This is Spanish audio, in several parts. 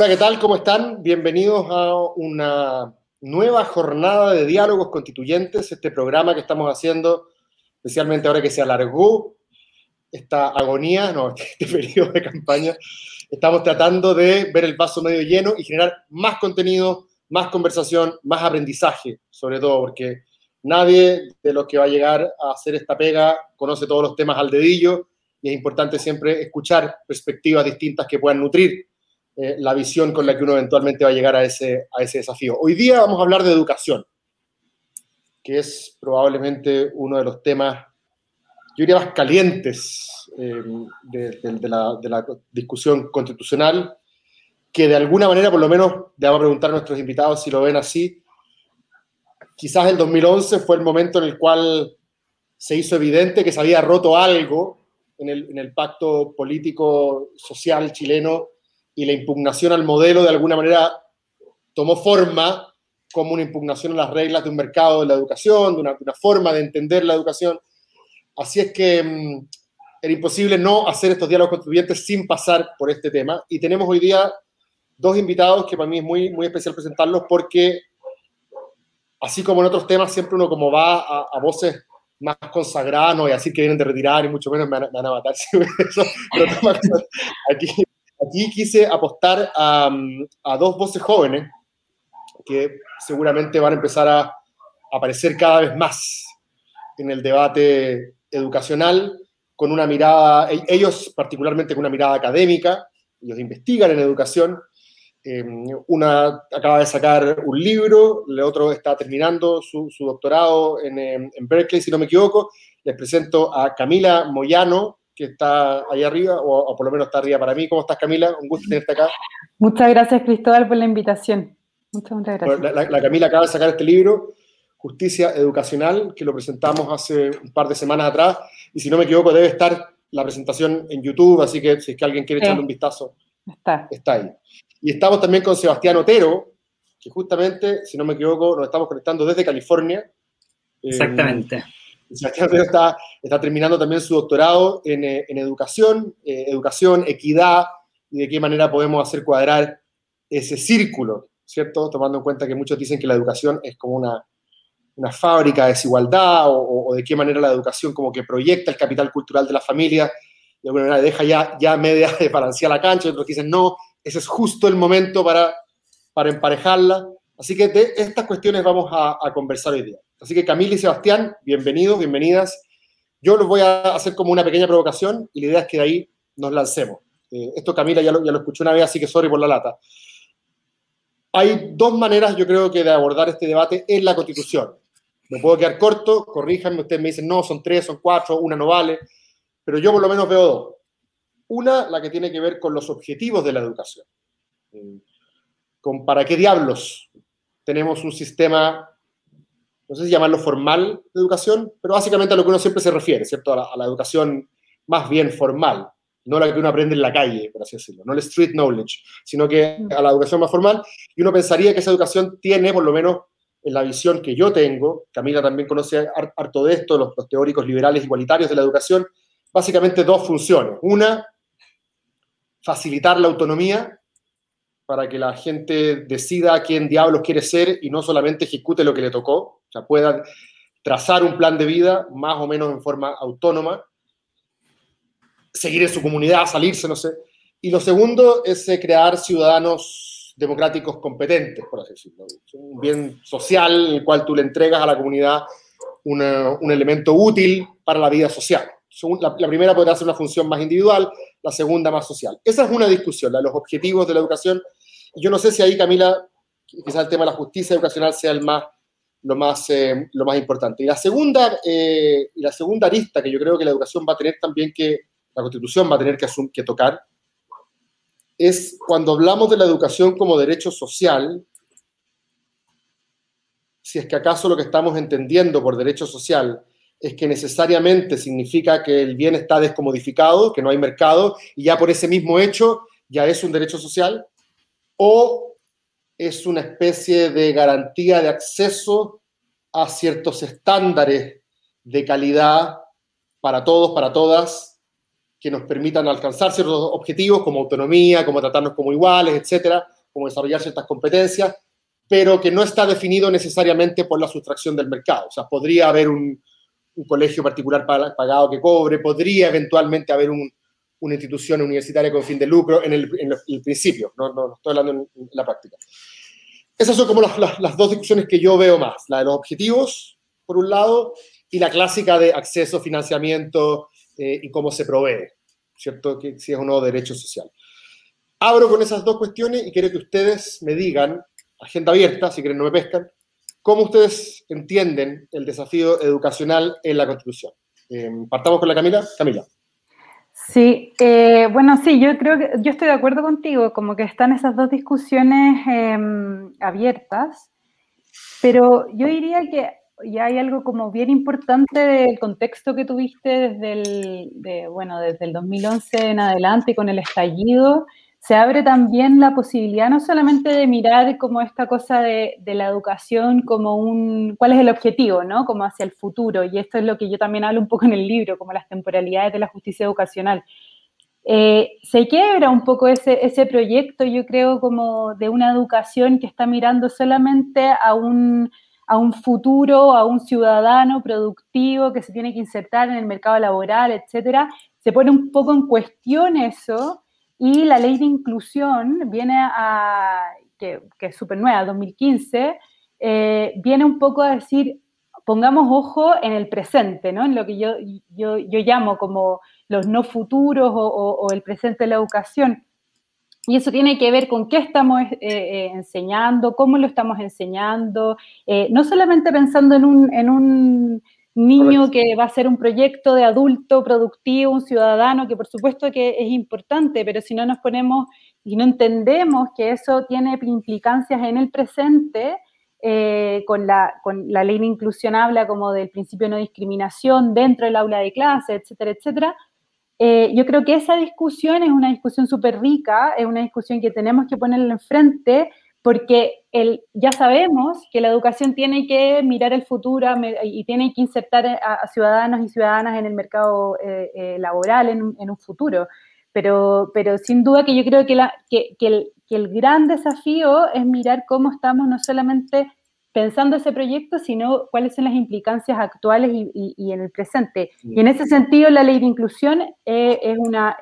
Hola, ¿qué tal? ¿Cómo están? Bienvenidos a una nueva jornada de diálogos constituyentes, este programa que estamos haciendo, especialmente ahora que se alargó esta agonía, no, este periodo de campaña, estamos tratando de ver el vaso medio lleno y generar más contenido, más conversación, más aprendizaje, sobre todo porque nadie de los que va a llegar a hacer esta pega conoce todos los temas al dedillo y es importante siempre escuchar perspectivas distintas que puedan nutrir eh, la visión con la que uno eventualmente va a llegar a ese, a ese desafío. Hoy día vamos a hablar de educación, que es probablemente uno de los temas, yo diría, más calientes eh, de, la, de, la, discusión constitucional, que de alguna manera, por lo menos, le vamos a preguntar a nuestros invitados si lo ven así, quizás el 2011 fue el momento en el cual se hizo evidente que se había roto algo en el, en el pacto político social chileno y la impugnación al modelo de alguna manera tomó forma como una impugnación a las reglas de un mercado de la educación, de una, forma de entender la educación. Así es que mm, era imposible no hacer estos diálogos contribuyentes sin pasar por este tema. Y tenemos hoy día dos invitados que para mí es muy, muy especial presentarlos porque, así como en otros temas, siempre uno como va a, voces más consagradas, no voy a decir que vienen de retirar y mucho menos me van, a matar. pero aquí aquí quise apostar a, dos voces jóvenes que seguramente van a empezar a aparecer cada vez más en el debate educacional, con una mirada, e, ellos particularmente con una mirada académica, ellos investigan en educación, eh, una acaba de sacar un libro, el otro está terminando su, doctorado en, en, Berkeley, si no me equivoco. Les presento a Camila Moyano, que está ahí arriba, o, por lo menos está arriba para mí. ¿Cómo estás, Camila? Un gusto tenerte acá. Muchas gracias, Cristóbal, por la invitación. Muchas, muchas gracias. La, Camila acaba de sacar este libro, Justicia Educacional, que lo presentamos hace un par de semanas atrás, y si no me equivoco, debe estar la presentación en YouTube, así que si es que alguien quiere echarle un vistazo, está. está ahí. Y estamos también con Sebastián Otero, que justamente, si no me equivoco, nos estamos conectando desde California. Exactamente. Sebastián está, está terminando también su doctorado en, eh, educación, eh, educación, equidad y de qué manera podemos hacer cuadrar ese círculo, ¿cierto? Tomando en cuenta que muchos dicen que la educación es como una, una fábrica de desigualdad o, de qué manera la educación como que proyecta el capital cultural de la familia de alguna manera deja ya, ya media de balancear la cancha, otros dicen no, ese es justo el momento para, para emparejarla. Así que de estas cuestiones vamos a, a conversar hoy día. Así que Camila y Sebastián, bienvenidos, bienvenidas. Yo los voy a hacer como una pequeña provocación y la idea es que de ahí nos lancemos. Eh, esto Camila ya lo, ya escuchó una vez, así que sorry por la lata. Hay dos maneras, yo creo que, de abordar este debate en la Constitución. Me puedo quedar corto, corríjanme, ustedes me dicen, no, son tres, son cuatro, una no vale, pero yo por lo menos veo dos. Una, la que tiene que ver con los objetivos de la educación. Eh, con para qué diablos tenemos un sistema no sé si llamarlo formal de educación, pero básicamente a lo que uno siempre se refiere, ¿cierto? A la, educación más bien formal, no la que uno aprende en la calle, por así decirlo, no el street knowledge, sino que a la educación más formal. Y uno pensaría que esa educación tiene, por lo menos en la visión que yo tengo, Camila también conoce harto de esto, los, los teóricos liberales igualitarios de la educación, básicamente dos funciones. Una, facilitar la autonomía para que la gente decida quién diablos quiere ser y no solamente ejecute lo que le tocó, o sea, pueda trazar un plan de vida más o menos en forma autónoma, seguir en su comunidad, salirse, no sé. Y lo segundo es eh, crear ciudadanos democráticos competentes, por así decirlo. Un bien social en el cual tú le entregas a la comunidad un elemento útil para la vida social. La, primera podrá ser una función más individual, la segunda más social. Esa es una discusión, de los objetivos de la educación yo no sé si ahí, Camila, quizás el tema de la justicia educacional sea el más, lo, más, eh, lo más importante. Y la, segunda, eh, la segunda arista que yo creo que la educación va a tener también que, la Constitución va a tener que, que tocar, es cuando hablamos de la educación como derecho social, si es que acaso lo que estamos entendiendo por derecho social es que necesariamente significa que el bien está descomodificado, que no hay mercado, y ya por ese mismo hecho ya es un derecho social, o es una especie de garantía de acceso a ciertos estándares de calidad para todos, para todas, que nos permitan alcanzar ciertos objetivos como autonomía, como tratarnos como iguales, etcétera, como desarrollar ciertas competencias, pero que no está definido necesariamente por la sustracción del mercado. O sea, podría haber un, colegio particular pagado que cobre, podría eventualmente haber una institución universitaria con fin de lucro en el, principio, no, no, estoy hablando en, la práctica. Esas son como las, dos discusiones que yo veo más, la de los objetivos, por un lado, y la clásica de acceso, financiamiento eh, y cómo se provee, ¿cierto? Que si es o no derecho social. Abro con esas dos cuestiones y quiero que ustedes me digan, agenda abierta, si quieren no me pescan, cómo ustedes entienden el desafío educacional en la Constitución. Em, partamos con la Camila. Camila. Sí, eh, bueno, sí, yo creo que yo estoy de acuerdo contigo, como que están esas dos discusiones em, abiertas, pero yo diría que ya hay algo como bien importante del contexto que tuviste desde el, bueno, desde el 2011 en adelante con el estallido, se abre también la posibilidad no solamente de mirar como esta cosa de, la educación como un, cuál es el objetivo, ¿no? Como hacia el futuro, y esto es lo que yo también hablo un poco en el libro, como las temporalidades de la justicia educacional. Eh, se quiebra un poco ese, ese proyecto, yo creo, como de una educación que está mirando solamente a un, a un futuro, a un ciudadano productivo que se tiene que insertar en el mercado laboral, etcétera. Se pone un poco en cuestión eso y la ley de inclusión viene a, que, es súper nueva, 2015, eh, viene un poco a decir, pongamos ojo en el presente, ¿no? En lo que yo, yo, yo llamo como los no futuros o, el presente de la educación. Y eso tiene que ver con qué estamos eh, eh, enseñando, cómo lo estamos enseñando, no solamente pensando en un, en un niño que va a ser un proyecto de adulto productivo, un ciudadano, que por supuesto que es importante, pero si no nos ponemos y no entendemos que eso tiene implicancias en el presente, eh, con, la, con la ley de inclusión habla como del principio de no discriminación dentro del aula de clase, etcétera, etcétera. Eh, yo creo que esa discusión es una discusión súper rica, es una discusión que tenemos que ponerla enfrente, porque el, ya sabemos que la educación tiene que mirar el futuro y tiene que insertar a, ciudadanos y ciudadanas en el mercado eh, eh, laboral en, un futuro. Pero, pero sin duda que yo creo que, la, que, el, que el gran desafío es mirar cómo estamos no solamente pensando ese proyecto, sino cuáles son las implicancias actuales y, y, en el presente. Y en ese sentido, la ley de inclusión eh, es una,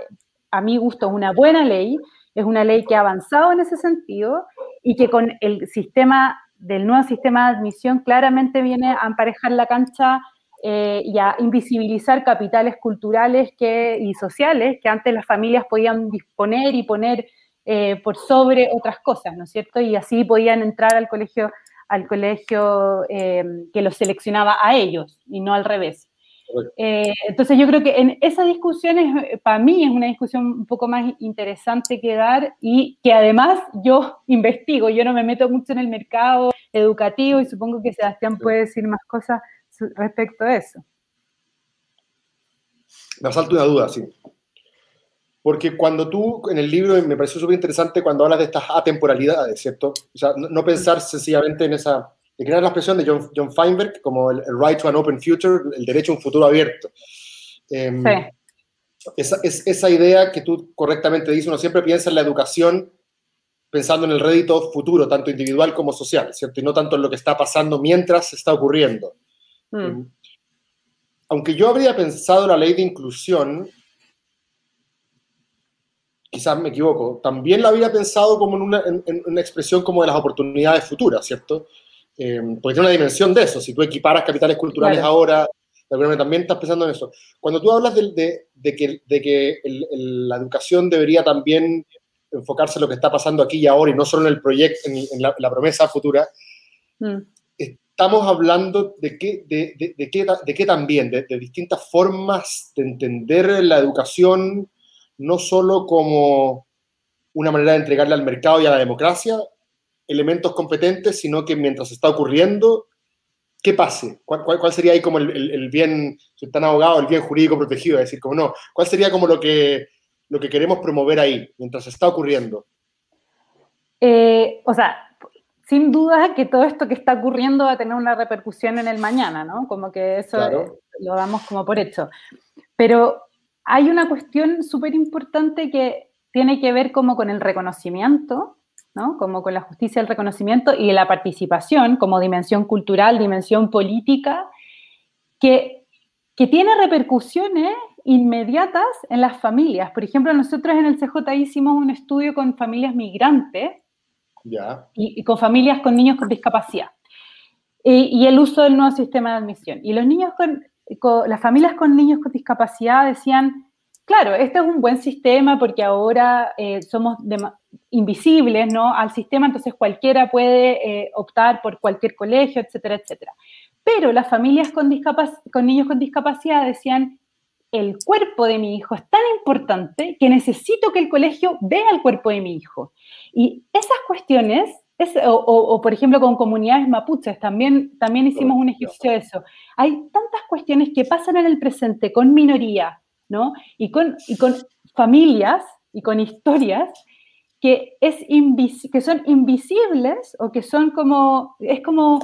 a mi gusto, una buena ley, es una ley que ha avanzado en ese sentido y que con el sistema del nuevo sistema de admisión claramente viene a emparejar la cancha eh, y a invisibilizar capitales culturales y sociales que antes las familias podían disponer y poner eh, por sobre otras cosas, ¿no es cierto? Y así podían entrar al colegio, al colegio eh, que los seleccionaba a ellos y no al revés. Eh, entonces yo creo que en esa discusión es, para mí es una discusión un poco más interesante que dar y que además yo investigo, yo no me meto mucho en el mercado educativo y supongo que Sebastián puede decir más cosas respecto a eso. Me asalto una duda, sí. Porque cuando tú, en el libro, me pareció súper interesante cuando hablas de estas atemporalidades, ¿cierto? O sea, no pensar sencillamente en esa de crear la expresión de John, John Feinberg como el, right to an open future, el derecho a un futuro abierto. Em, sí. esa, es, esa idea que tú correctamente dices, uno siempre piensa en la educación pensando en el rédito futuro, tanto individual como social, ¿cierto? Y no tanto en lo que está pasando mientras está ocurriendo. Mm. Em, aunque yo habría pensado la ley de inclusión, quizás me equivoco, también la había pensado como en una, en una expresión como de las oportunidades futuras, ¿cierto? Eh, porque tiene una dimensión de eso. Si tú equiparas capitales culturales ahora, también estás pensando en eso. Cuando tú hablas de, que, de que la educación debería también enfocarse en lo que está pasando aquí y ahora y no solo en el proyecto, en, la, promesa futura, mm. estamos hablando de qué, de, de, qué, de qué también, de, distintas formas de entender la educación, no solo como una manera de entregarle al mercado y a la democracia, elementos competentes, sino que mientras está ocurriendo, ¿qué pase? ¿Cuál, cuál, sería ahí como el, el, bien, si están abogados, el bien jurídico protegido? Es decir, como no, ¿cuál sería como lo que, lo que queremos promover ahí, mientras está ocurriendo? Eh, o sea, sin duda que todo esto que está ocurriendo va a tener una repercusión en el mañana, ¿no? Como que eso lo damos como por hecho. Pero hay una cuestión súper importante que tiene que ver como con el reconocimiento, ¿no? Como con la justicia del reconocimiento y la participación como dimensión cultural, dimensión política, que, que tiene repercusiones inmediatas en las familias. Por ejemplo, nosotros en el CJ hicimos un estudio con familias migrantes y, con familias con niños con discapacidad y, el uso del nuevo sistema de admisión. Y los niños con, las familias con niños con discapacidad decían, claro, este es un buen sistema porque ahora eh, somos invisibles ¿no? al sistema, entonces cualquiera puede eh, optar por cualquier colegio, etcétera, etcétera. Pero las familias con, con niños con discapacidad decían, el cuerpo de mi hijo es tan importante que necesito que el colegio vea el cuerpo de mi hijo. Y esas cuestiones, o, por ejemplo con comunidades mapuches, también, también hicimos un ejercicio de eso. Hay tantas cuestiones que pasan en el presente con minoría, ¿no? Y con, y con familias y con historias que, es que son invisibles o que son como, es como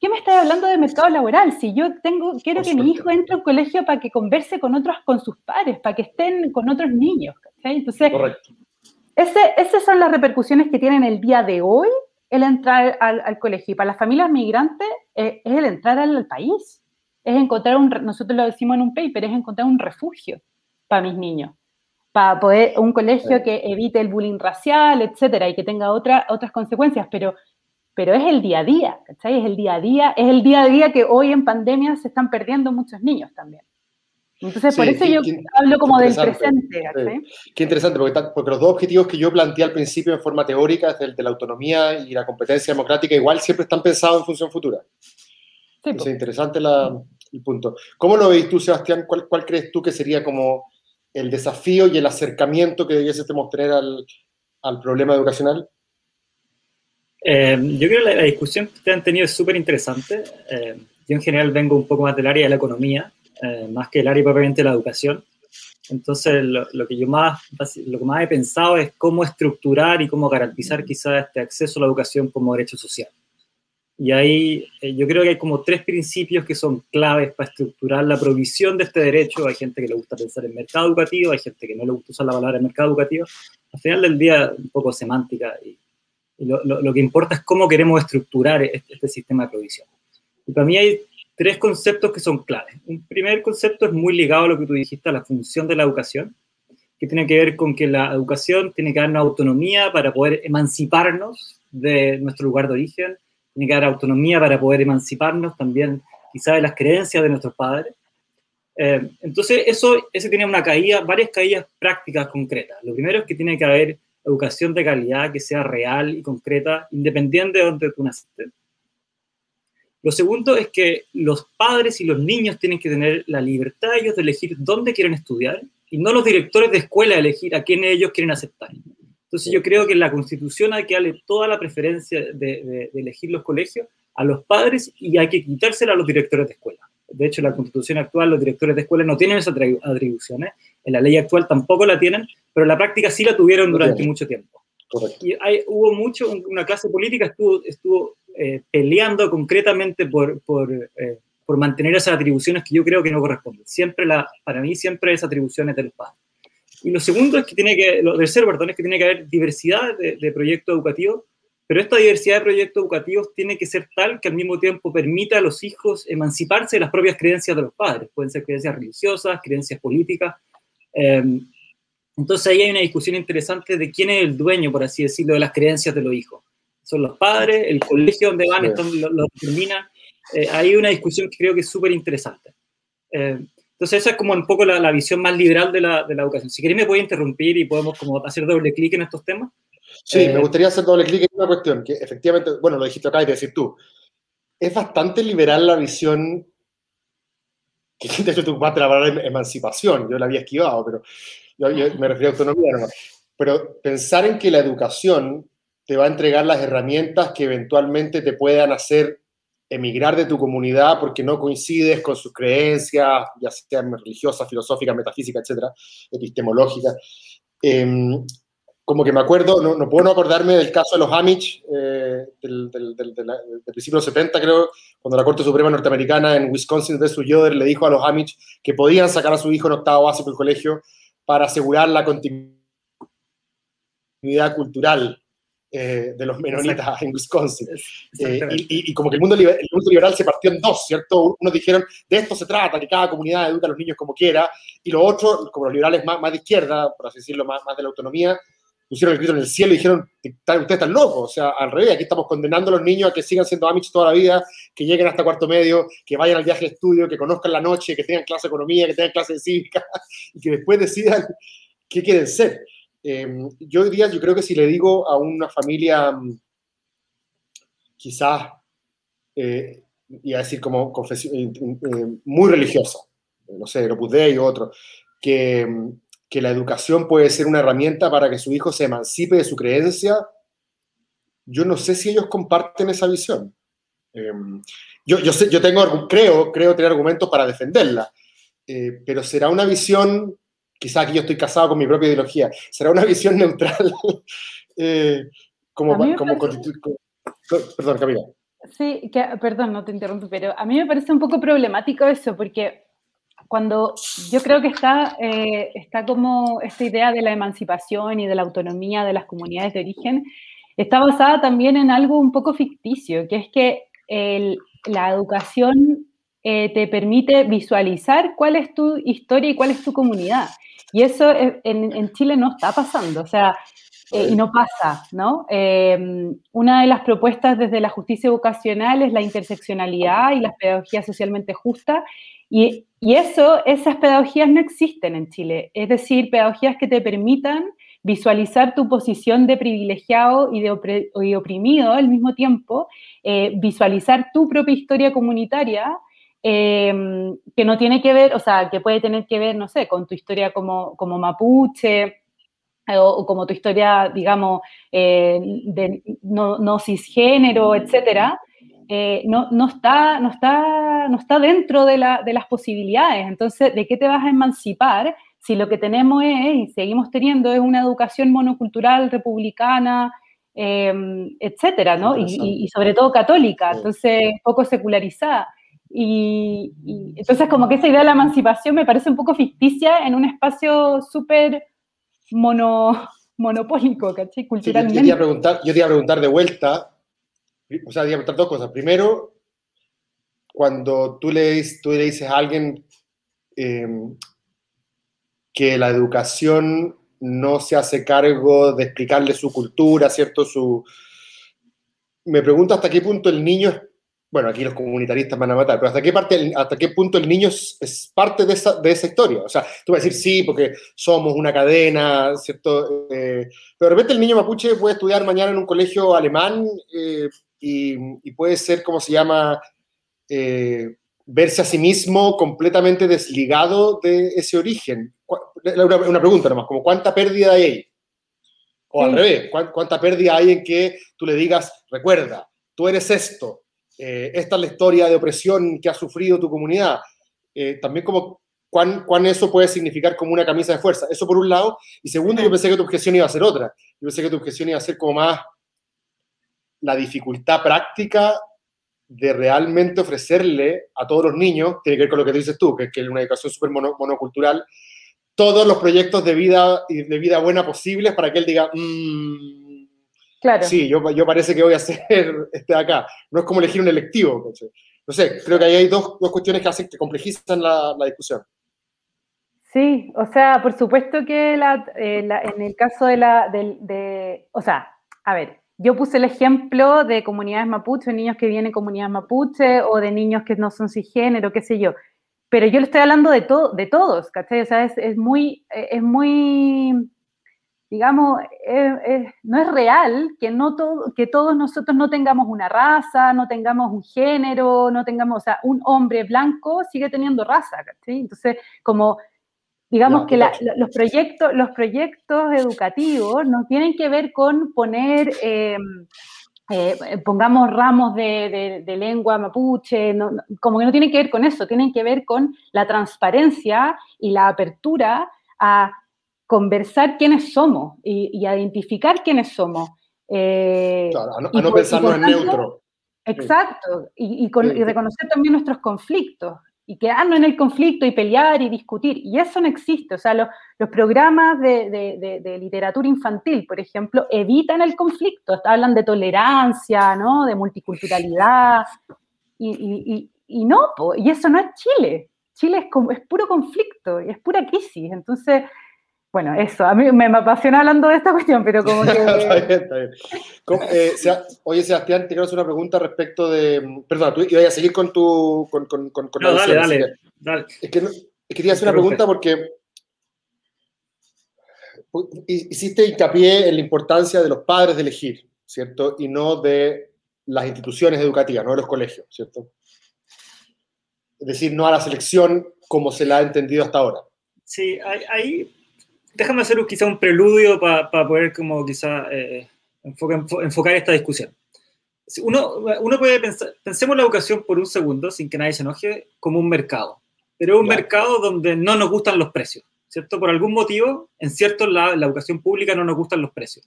¿qué me estás hablando de mercado laboral? Si yo tengo, quiero que mi hijo entre al colegio para que converse con otros, con sus pares, para que estén con otros niños. Entonces, Correcto. Ese, esas son las repercusiones que tienen el día de hoy el entrar al, colegio. Y para las familias migrantes eh, es el entrar al, país. Es encontrar un, nosotros lo decimos en un paper, es encontrar un refugio para mis niños. Para poder, un colegio que evite el bullying racial, etcétera, y que tenga otra, otras consecuencias. Pero pero es el día a día, ¿cachai? Es el día a día, es el día a día que hoy en pandemia se están perdiendo muchos niños también. Entonces, por eso yo hablo como del presente. Qué interesante, porque, porque, los dos objetivos que yo planteé al principio en forma teórica, el de la autonomía y la competencia democrática, igual siempre están pensados en función futura. Sí, es interesante el punto. ¿Cómo lo veis tú, Sebastián? ¿Cuál, ¿Cuál, crees tú que sería como el desafío y el acercamiento que debiésemos tener al, al problema educacional? Eh, yo creo que la, discusión que ustedes han tenido es súper interesante. Eh, yo en general vengo un poco más del área de la economía, eh, más que el área propiamente de la educación. Entonces, lo, que yo más, lo que más he pensado es cómo estructurar y cómo garantizar quizás este acceso a la educación como derecho social. Y ahí yo creo que hay como tres principios que son claves para estructurar la provisión de este derecho. Hay gente que le gusta pensar en mercado educativo, hay gente que no le gusta usar la palabra mercado educativo. Al final del día, un poco semántica y lo, que importa es cómo queremos estructurar este, este, sistema de provisión. Y para mí hay tres conceptos que son claves. Un primer concepto es muy ligado a lo que tú dijiste, a la función de la educación, que tiene que ver con que la educación tiene que darnos autonomía para poder emanciparnos de nuestro lugar de origen, tiene que dar autonomía para poder emanciparnos también quizá de las creencias de nuestros padres. Eh, entonces, eso, eso tiene una caída, varias caídas prácticas concretas. Lo primero es que tiene que haber educación de calidad que sea real y concreta, independiente de donde tú naciste. Lo segundo es que los padres y los niños tienen que tener la libertad ellos de elegir dónde quieren estudiar y no los directores de escuela elegir a quién ellos quieren aceptar. Entonces yo creo que en la Constitución hay que darle toda la preferencia de, de elegir los colegios a los padres y hay que quitársela a los directores de escuela. De hecho, la Constitución actual, los directores de escuela no tienen esas atribuciones, en la ley actual tampoco la tienen, pero en la práctica sí la tuvieron durante mucho tiempo. Y hay, hubo mucho, una clase política estuvo, estuvo eh, peleando concretamente por, por, eh, por, mantener esas atribuciones que yo creo que no corresponden. Siempre la, para mí, siempre esas atribuciones del padre. Y lo segundo es que tiene que, lo tercero, perdón, es que tiene que haber diversidad de, de proyectos educativos pero esta diversidad de proyectos educativos tiene que ser tal que al mismo tiempo permita a los hijos emanciparse de las propias creencias de los padres. Pueden ser creencias religiosas, creencias políticas. Em, entonces ahí hay una discusión interesante de quién es el dueño, por así decirlo, de las creencias de los hijos. Son los padres, el colegio donde van, lo, lo determinan. Eh, hay una discusión que creo que es súper interesante. Em, entonces esa es como un poco la, visión más liberal de la, de la, educación. Si queréis me puede interrumpir y podemos como hacer doble clic en estos temas. Sí, me eh, gustaría hacer doble clic en una cuestión, que efectivamente, bueno, lo dijiste acá y te decir tú, es bastante liberal la visión, que de hecho tú vas a la palabra emancipación, yo la había esquivado, pero yo, me refiero a autonomía, no, pero pensar en que la educación te va a entregar las herramientas que eventualmente te puedan hacer emigrar de tu comunidad porque no coincides con sus creencias, ya sean religiosas, filosóficas, metafísicas, etcétera, epistemológicas. Em, como que me acuerdo, no, no puedo no acordarme del caso de los Amish eh, del, del, del, del, principio de los 70, creo, cuando la Corte Suprema Norteamericana en Wisconsin versus Yoder le dijo a los Amish que podían sacar a su hijo en octavo básico del colegio para asegurar la continuidad cultural eh, de los menonitas en Wisconsin. Eh, y, y, como que el mundo, el mundo, liberal se partió en dos, ¿cierto? Unos dijeron, de esto se trata, que cada comunidad educa a los niños como quiera, y los otros, como los liberales más, más de izquierda, por así decirlo, más, más de la autonomía, pusieron el grito en el cielo y dijeron, ustedes están locos, o sea, al revés, aquí estamos condenando a los niños a que sigan siendo Amish toda la vida, que lleguen hasta cuarto medio, que vayan al viaje de estudio, que conozcan la noche, que tengan clase de economía, que tengan clase de cívica, y que después decidan qué quieren ser. Eh, yo diría, yo creo que si le digo a una familia mm, quizás, eh, iba a decir como eh, eh, muy religiosa, no sé, Opus Dei o otro, que, que la educación puede ser una herramienta para que su hijo se emancipe de su creencia, yo no sé si ellos comparten esa visión. yo, yo, sé, yo tengo, creo, creo tener argumentos para defenderla, pero será una visión quizá aquí yo estoy casado con mi propia ideología, será una visión neutral, eh, como, como, Perdón, Camila. Sí, que, perdón, no te interrumpo, pero a mí me parece un poco problemático eso, porque cuando yo creo que está, eh, está como esta idea de la emancipación y de la autonomía de las comunidades de origen, está basada también en algo un poco ficticio, que es que el, la educación eh, te permite visualizar cuál es tu historia y cuál es tu comunidad. Y eso en, en Chile no está pasando, o sea, eh, y no pasa, ¿no? Eh, una de las propuestas desde la justicia educacional es la interseccionalidad y la pedagogía socialmente justa, y, y eso, esas pedagogías no existen en Chile, es decir, pedagogías que te permitan visualizar tu posición de privilegiado y de oprimido al mismo tiempo, eh, visualizar tu propia historia comunitaria Em, que no tiene que ver, o sea, que puede tener que ver, no sé, con tu historia como, como mapuche eh, o, como tu historia, digamos, eh, de no, no, cisgénero, etcétera, eh, no, no, está, no, está, no está dentro de, la, de las posibilidades. Entonces, ¿de qué te vas a emancipar si lo que tenemos es, y seguimos teniendo, es una educación monocultural, republicana, em, etcétera, ¿no? Y, y, sobre todo católica, entonces poco secularizada. Y, entonces como que esa idea de la emancipación me parece un poco ficticia en un espacio súper mono, monopólico, ¿cachai? Culturalmente. yo, te iba a preguntar, yo te iba a preguntar de vuelta, o sea, te iba a preguntar dos cosas. Primero, cuando tú le, tú le dices a alguien eh, que la educación no se hace cargo de explicarle su cultura, ¿cierto? Su, me pregunto hasta qué punto el niño bueno, aquí los comunitaristas van a matar, pero ¿hasta qué, parte, hasta qué punto el niño es, parte de esa, de esa, historia? O sea, tú vas a decir sí, porque somos una cadena, ¿cierto? Eh, pero de repente el niño mapuche puede estudiar mañana en un colegio alemán eh, y, y, puede ser, como se llama, eh, verse a sí mismo completamente desligado de ese origen. Una, una pregunta nomás, como ¿cuánta pérdida hay ahí? O al revés, ¿cuánta pérdida hay en que tú le digas, recuerda, tú eres esto, eh, esta es la historia de opresión que ha sufrido tu comunidad. Eh, también como cuán, cuán, eso puede significar como una camisa de fuerza. Eso por un lado. Y segundo, yo pensé que tu objeción iba a ser otra. Yo pensé que tu objeción iba a ser como más la dificultad práctica de realmente ofrecerle a todos los niños, tiene que ver con lo que dices tú, que es que una educación súper mono, monocultural, todos los proyectos de vida y de vida buena posibles para que él diga, mmm, Claro. Sí, yo, yo parece que voy a hacer este acá. No es como elegir un electivo. No sé, creo que ahí hay dos, dos cuestiones que hacen que complejizan la, la, discusión. Sí, o sea, por supuesto que la, eh, la, en el caso de la, de, de, o sea, a ver, yo puse el ejemplo de comunidades mapuche, niños que vienen de comunidades mapuche o de niños que no son cisgénero, qué sé yo. Pero yo le estoy hablando de, to, de todos, ¿cachai? O sea, es, es muy, es muy digamos, no es real que, no todo, que todos nosotros no tengamos una raza, no tengamos un género, no tengamos, o sea, un hombre blanco sigue teniendo raza, ¿sí? Entonces, como, digamos que la, los, proyectos, los proyectos educativos no tienen que ver con poner... Em, eh, pongamos ramos de, de, lengua mapuche, no, como que no tienen que ver con eso, tienen que ver con la transparencia y la apertura a conversar quiénes somos y, identificar quiénes somos. Eh, claro, a no, a pensarlo en neutro. Exacto, y, reconocer también nuestros conflictos y quedarnos en el conflicto y pelear y discutir. Y eso no existe. O sea, los, programas de, literatura infantil, por ejemplo, evitan el conflicto. Hablan de tolerancia, ¿no? De multiculturalidad. Y, no, y eso no es Chile. Chile es, como, es puro conflicto y es pura crisis. Entonces, bueno, eso, a mí me, apasiona hablando de esta cuestión, pero como que... está bien, está bien. Eh, oye, Sebastián, te quiero hacer una pregunta respecto de... Perdón, tú ibas a seguir con tu... Con, con, con, no, dale, dale, dale, Es que, es que quería hacer una pregunta porque hiciste hincapié en la importancia de los padres de elegir, ¿cierto? Y no de las instituciones educativas, no de los colegios, ¿cierto? Es decir, no a la selección como se la ha entendido hasta ahora. Sí, ahí déjame hacer quizá un preludio para poder como quizá eh, enfocar esta discusión. Uno, uno puede pensar, pensemos la educación por un segundo, sin que nadie se enoje, como un mercado. Pero es un mercado donde no nos gustan los precios, ¿cierto? Por algún motivo, en cierto la, la educación pública no nos gustan los precios.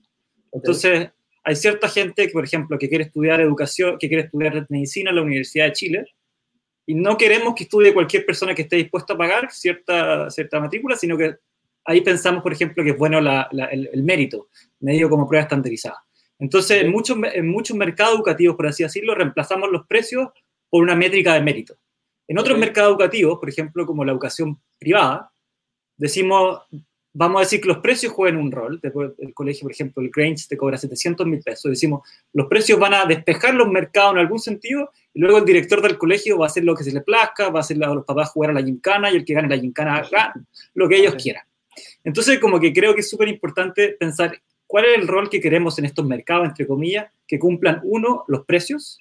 Entonces, hay cierta gente que, por ejemplo, que quiere estudiar educación, que quiere estudiar medicina en la Universidad de Chile, y no queremos que estudie cualquier persona que esté dispuesta a pagar cierta, cierta matrícula, sino que ahí pensamos, por ejemplo, que es bueno el, mérito, medio como prueba estandarizada. Entonces, en muchos, en muchos mercados educativos, por así decirlo, reemplazamos los precios por una métrica de mérito. En otros mercados educativos, por ejemplo, como la educación privada, decimos, vamos a decir que los precios juegan un rol. El colegio, por ejemplo, el Grange te cobra 700 mil pesos. Decimos, los precios van a despejar los mercados en algún sentido y luego el director del colegio va a hacer lo que se le plazca, va a hacer a los papás jugar a la gincana y el que gane la gincana lo que ellos quieran. Entonces, como que creo que es súper importante pensar cuál es el rol que queremos en estos mercados, entre comillas, que cumplan, uno, los precios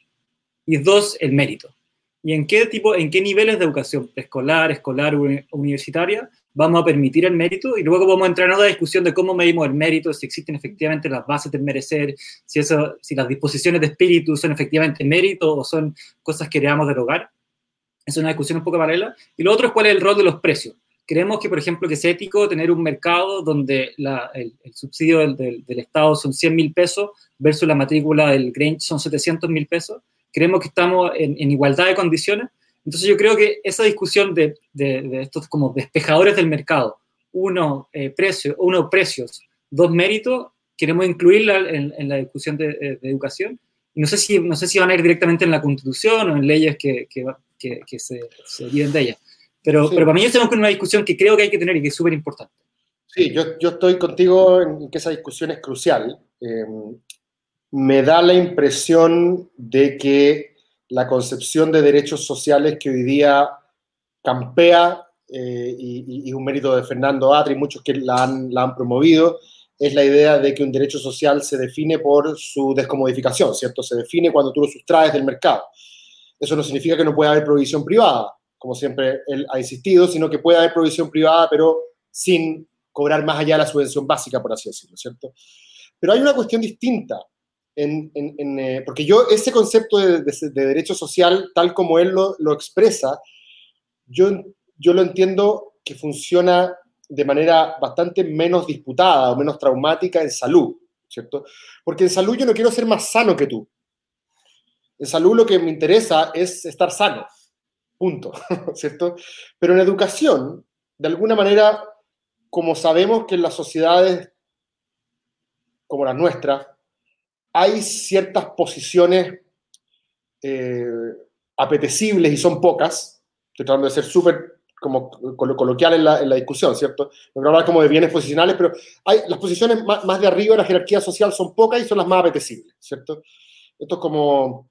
y dos, el mérito. Y en qué tipo, en qué niveles de educación, escolar, escolar, universitaria, vamos a permitir el mérito y luego vamos a entrar en otra discusión de cómo medimos el mérito, si existen efectivamente las bases de merecer, si, eso, si las disposiciones de espíritu son efectivamente mérito o son cosas que debamos derogar. Es una discusión un poco paralela. Y lo otro es cuál es el rol de los precios. Creemos que, por ejemplo, que es ético tener un mercado donde el, subsidio del, Estado son 100 mil pesos versus la matrícula del Grange son 700 mil pesos. Creemos que estamos en, igualdad de condiciones. Entonces yo creo que esa discusión de, estos como despejadores del mercado, uno, eh, precio, uno precios, dos méritos, queremos incluirla en, la discusión de, educación. Y no sé, si, no sé si van a ir directamente en la Constitución o en leyes que, que, se, se de ellas. Pero, pero para mí esa es una discusión que creo que hay que tener y que es súper importante. Sí, yo, yo, estoy contigo en que esa discusión es crucial. Eh, me da la impresión de que la concepción de derechos sociales que hoy día campea, eh, y, y, un mérito de Fernando Atri y muchos que la han, la han promovido, es la idea de que un derecho social se define por su descomodificación, ¿cierto? Se define cuando tú lo sustraes del mercado. Eso no significa que no pueda haber provisión privada como siempre él ha insistido, sino que puede haber provisión privada, pero sin cobrar más allá la subvención básica, por así decirlo, ¿cierto? Pero hay una cuestión distinta, eh, porque yo ese concepto de, derecho social, tal como él lo, lo, expresa, yo, yo lo entiendo que funciona de manera bastante menos disputada o menos traumática en salud, ¿cierto? Porque en salud yo no quiero ser más sano que tú. En salud lo que me interesa es estar sano punto, ¿cierto? Pero en educación, de alguna manera, como sabemos que en las sociedades como la nuestra, hay ciertas posiciones eh, apetecibles y son pocas, estoy tratando de ser súper como coloquial en la, en la, discusión, ¿cierto? No quiero hablar como de bienes posicionales, pero hay, las posiciones más, más de arriba de la jerarquía social son pocas y son las más apetecibles, ¿cierto? Esto es como,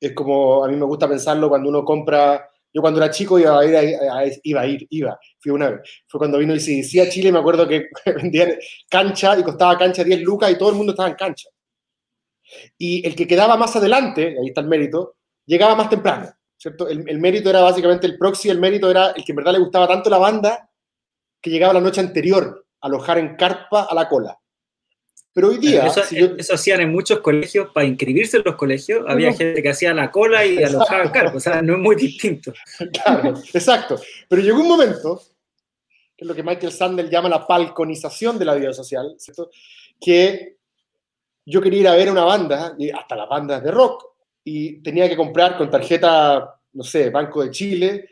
es como, a mí me gusta pensarlo cuando uno compra, yo cuando era chico iba a ir, iba a ir, iba, fui una vez, fue cuando vino y se decía Chile, me acuerdo que vendían cancha y costaba cancha 10 lucas y todo el mundo estaba en cancha. Y el que quedaba más adelante, ahí está el mérito, llegaba más temprano, ¿cierto? El, el mérito era básicamente el proxy, el mérito era el que en verdad le gustaba tanto la banda que llegaba la noche anterior a alojar en carpa a la cola. Pero hoy día... Eso, hacían en muchos colegios, para inscribirse en los colegios, había gente que hacía la cola y alojaba cargo, o sea, no es muy distinto. Claro, exacto. Pero llegó un momento que es lo que Michael Sandel llama la palconización de la vida social, ¿cierto? Que yo quería ir a ver una banda, y hasta las bandas de rock, y tenía que comprar con tarjeta, no sé, Banco de Chile,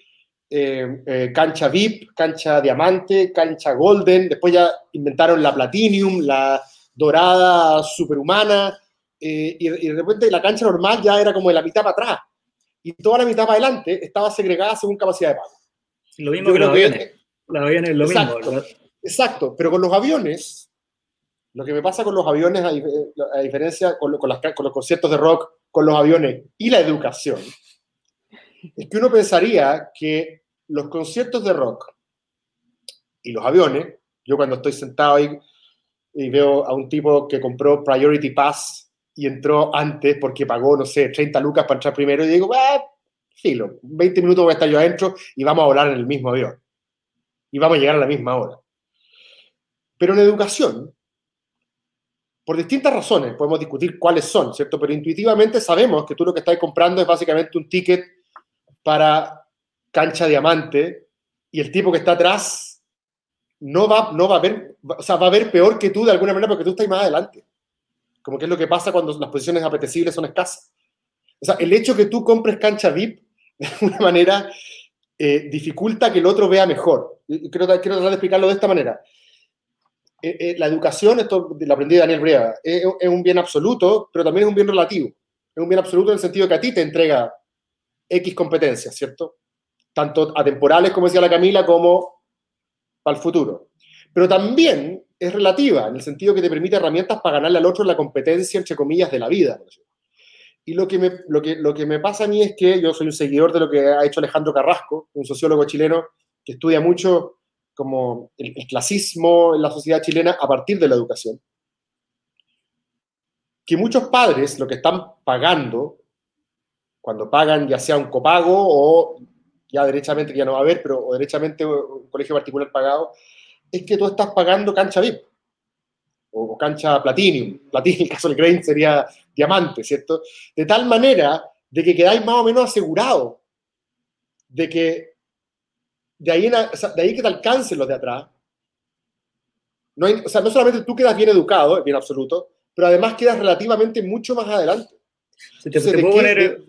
eh, eh, cancha VIP, cancha diamante, cancha golden, después ya inventaron la platinum, la dorada superhumana, eh, y, y, de repente la cancha normal ya era como de la mitad para atrás, y toda la mitad para adelante estaba segregada según capacidad de pago. Lo mismo que los aviones. Los aviones es lo exacto, mismo. Exacto, pero con los aviones, lo que me pasa con los aviones, a, a diferencia con, con, las, con los conciertos de rock, con los aviones y la educación, es que uno pensaría que los conciertos de rock y los aviones, yo cuando estoy sentado ahí y veo a un tipo que compró Priority Pass y entró antes porque pagó, no sé, 30 lucas para entrar primero, y digo, ah, filo, 20 minutos voy a estar yo adentro y vamos a volar en el mismo avión. Y vamos a llegar a la misma hora. Pero en educación, por distintas razones, podemos discutir cuáles son, ¿cierto? Pero intuitivamente sabemos que tú lo que estás comprando es básicamente un ticket para cancha diamante y el tipo que está atrás no va, no va a ver, o sea, va a ver peor que tú de alguna manera porque tú estás más adelante. Como que es lo que pasa cuando las posiciones apetecibles son escasas. O sea, el hecho que tú compres cancha VIP, de alguna manera, eh, dificulta que el otro vea mejor. Quiero, quiero tratar de explicarlo de esta manera. Eh, eh, la educación, esto lo aprendí de Daniel Brieva, es, es, un bien absoluto, pero también es un bien relativo. Es un bien absoluto en el sentido que a ti te entrega X competencias, ¿cierto? Tanto atemporales, como decía la Camila, como para el futuro. Pero también es relativa, en el sentido que te permite herramientas para ganarle al otro la competencia, entre comillas, de la vida. Y lo que, me, lo, que, lo que me pasa a mí es que yo soy un seguidor de lo que ha hecho Alejandro Carrasco, un sociólogo chileno que estudia mucho como el, el, clasismo en la sociedad chilena a partir de la educación. Que muchos padres lo que están pagando, cuando pagan ya sea un copago o ya derechamente, que ya no va a haber, pero o derechamente un colegio particular pagado, es que tú estás pagando cancha VIP o cancha platinum. Platinum, en el caso del Grain sería diamante, ¿cierto? De tal manera de que quedáis más o menos asegurado de que de ahí, o sea, de ahí que te alcancen los de atrás. No, hay, o sea, no solamente tú quedas bien educado, bien absoluto, pero además quedas relativamente mucho más adelante. Entonces, te puedo poner,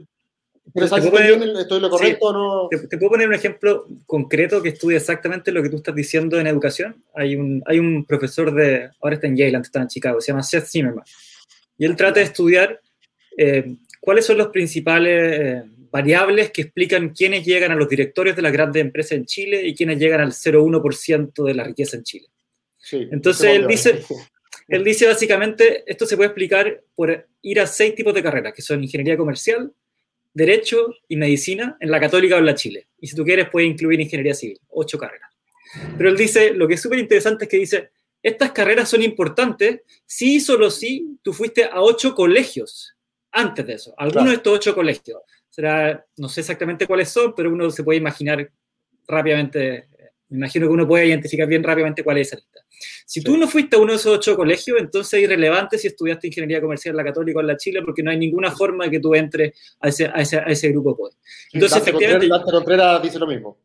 pero ¿sabes ¿Estoy lo correcto sí, o no? Te, te, puedo poner un ejemplo concreto que estudia exactamente lo que tú estás diciendo en educación. Hay un, hay un profesor de, ahora está en Yale, antes está en Chicago, se llama Seth Zimmerman. Y él trata de estudiar eh, cuáles son los principales eh, variables que explican quiénes llegan a los directorios de las grandes empresas en Chile y quiénes llegan al 0,1% de la riqueza en Chile. Sí, Entonces él dice, él dice básicamente, esto se puede explicar por ir a seis tipos de carreras, que son ingeniería comercial, derecho y medicina en la católica o en la Chile. Y si tú quieres puedes incluir ingeniería civil, ocho carreras. Pero él dice, lo que es súper interesante es que dice, estas carreras son importantes si y solo si tú fuiste a ocho colegios antes de eso, algunos claro. de estos ocho colegios. Será, no sé exactamente cuáles son, pero uno se puede imaginar rápidamente, me imagino que uno puede identificar bien rápidamente cuál es esa lista. Si sí. tú no fuiste a uno de esos ocho colegios, entonces es irrelevante si estudiaste ingeniería comercial en la Católica o en la Chile, porque no hay ninguna forma de que tú entres a ese, a ese, a ese grupo poder. Entonces, sí, efectivamente. Contreras, Contreras dice lo mismo.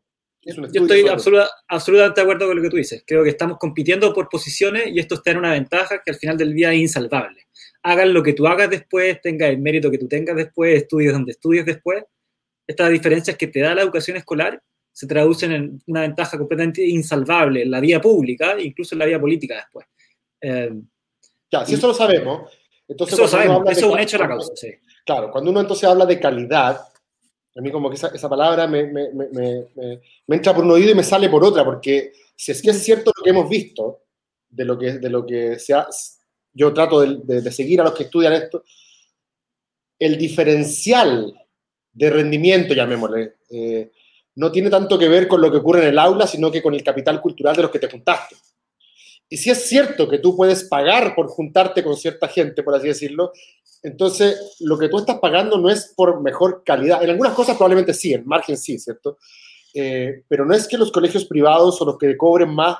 Yo estoy absoluta, absolutamente de acuerdo con lo que tú dices. Creo que estamos compitiendo por posiciones y esto está en una ventaja que al final del día es insalvable. Hagan lo que tú hagas después, tengas el mérito que tú tengas después, estudies donde estudies después. Estas diferencias que te da la educación escolar se traducen en una ventaja completamente insalvable en la vía pública, incluso en la vía política después. Eh, ya, si eso lo sabemos, entonces... Eso lo sabemos, eso es un hecho de la causa, sí. Claro, cuando uno entonces habla de calidad, a mí como que esa, esa palabra me, me, me, me, entra por un oído y me sale por otra, porque si es que es cierto lo que hemos visto, de lo que, de lo que se ha, yo trato de, de, de, seguir a los que estudian esto, el diferencial de rendimiento, llamémosle, eh, no tiene tanto que ver con lo que ocurre en el aula, sino que con el capital cultural de los que te juntaste. Y si es cierto que tú puedes pagar por juntarte con cierta gente, por así decirlo, entonces lo que tú estás pagando no es por mejor calidad. En algunas cosas probablemente sí, en margen sí, ¿cierto? Eh, pero no es que los colegios privados o los que cobren más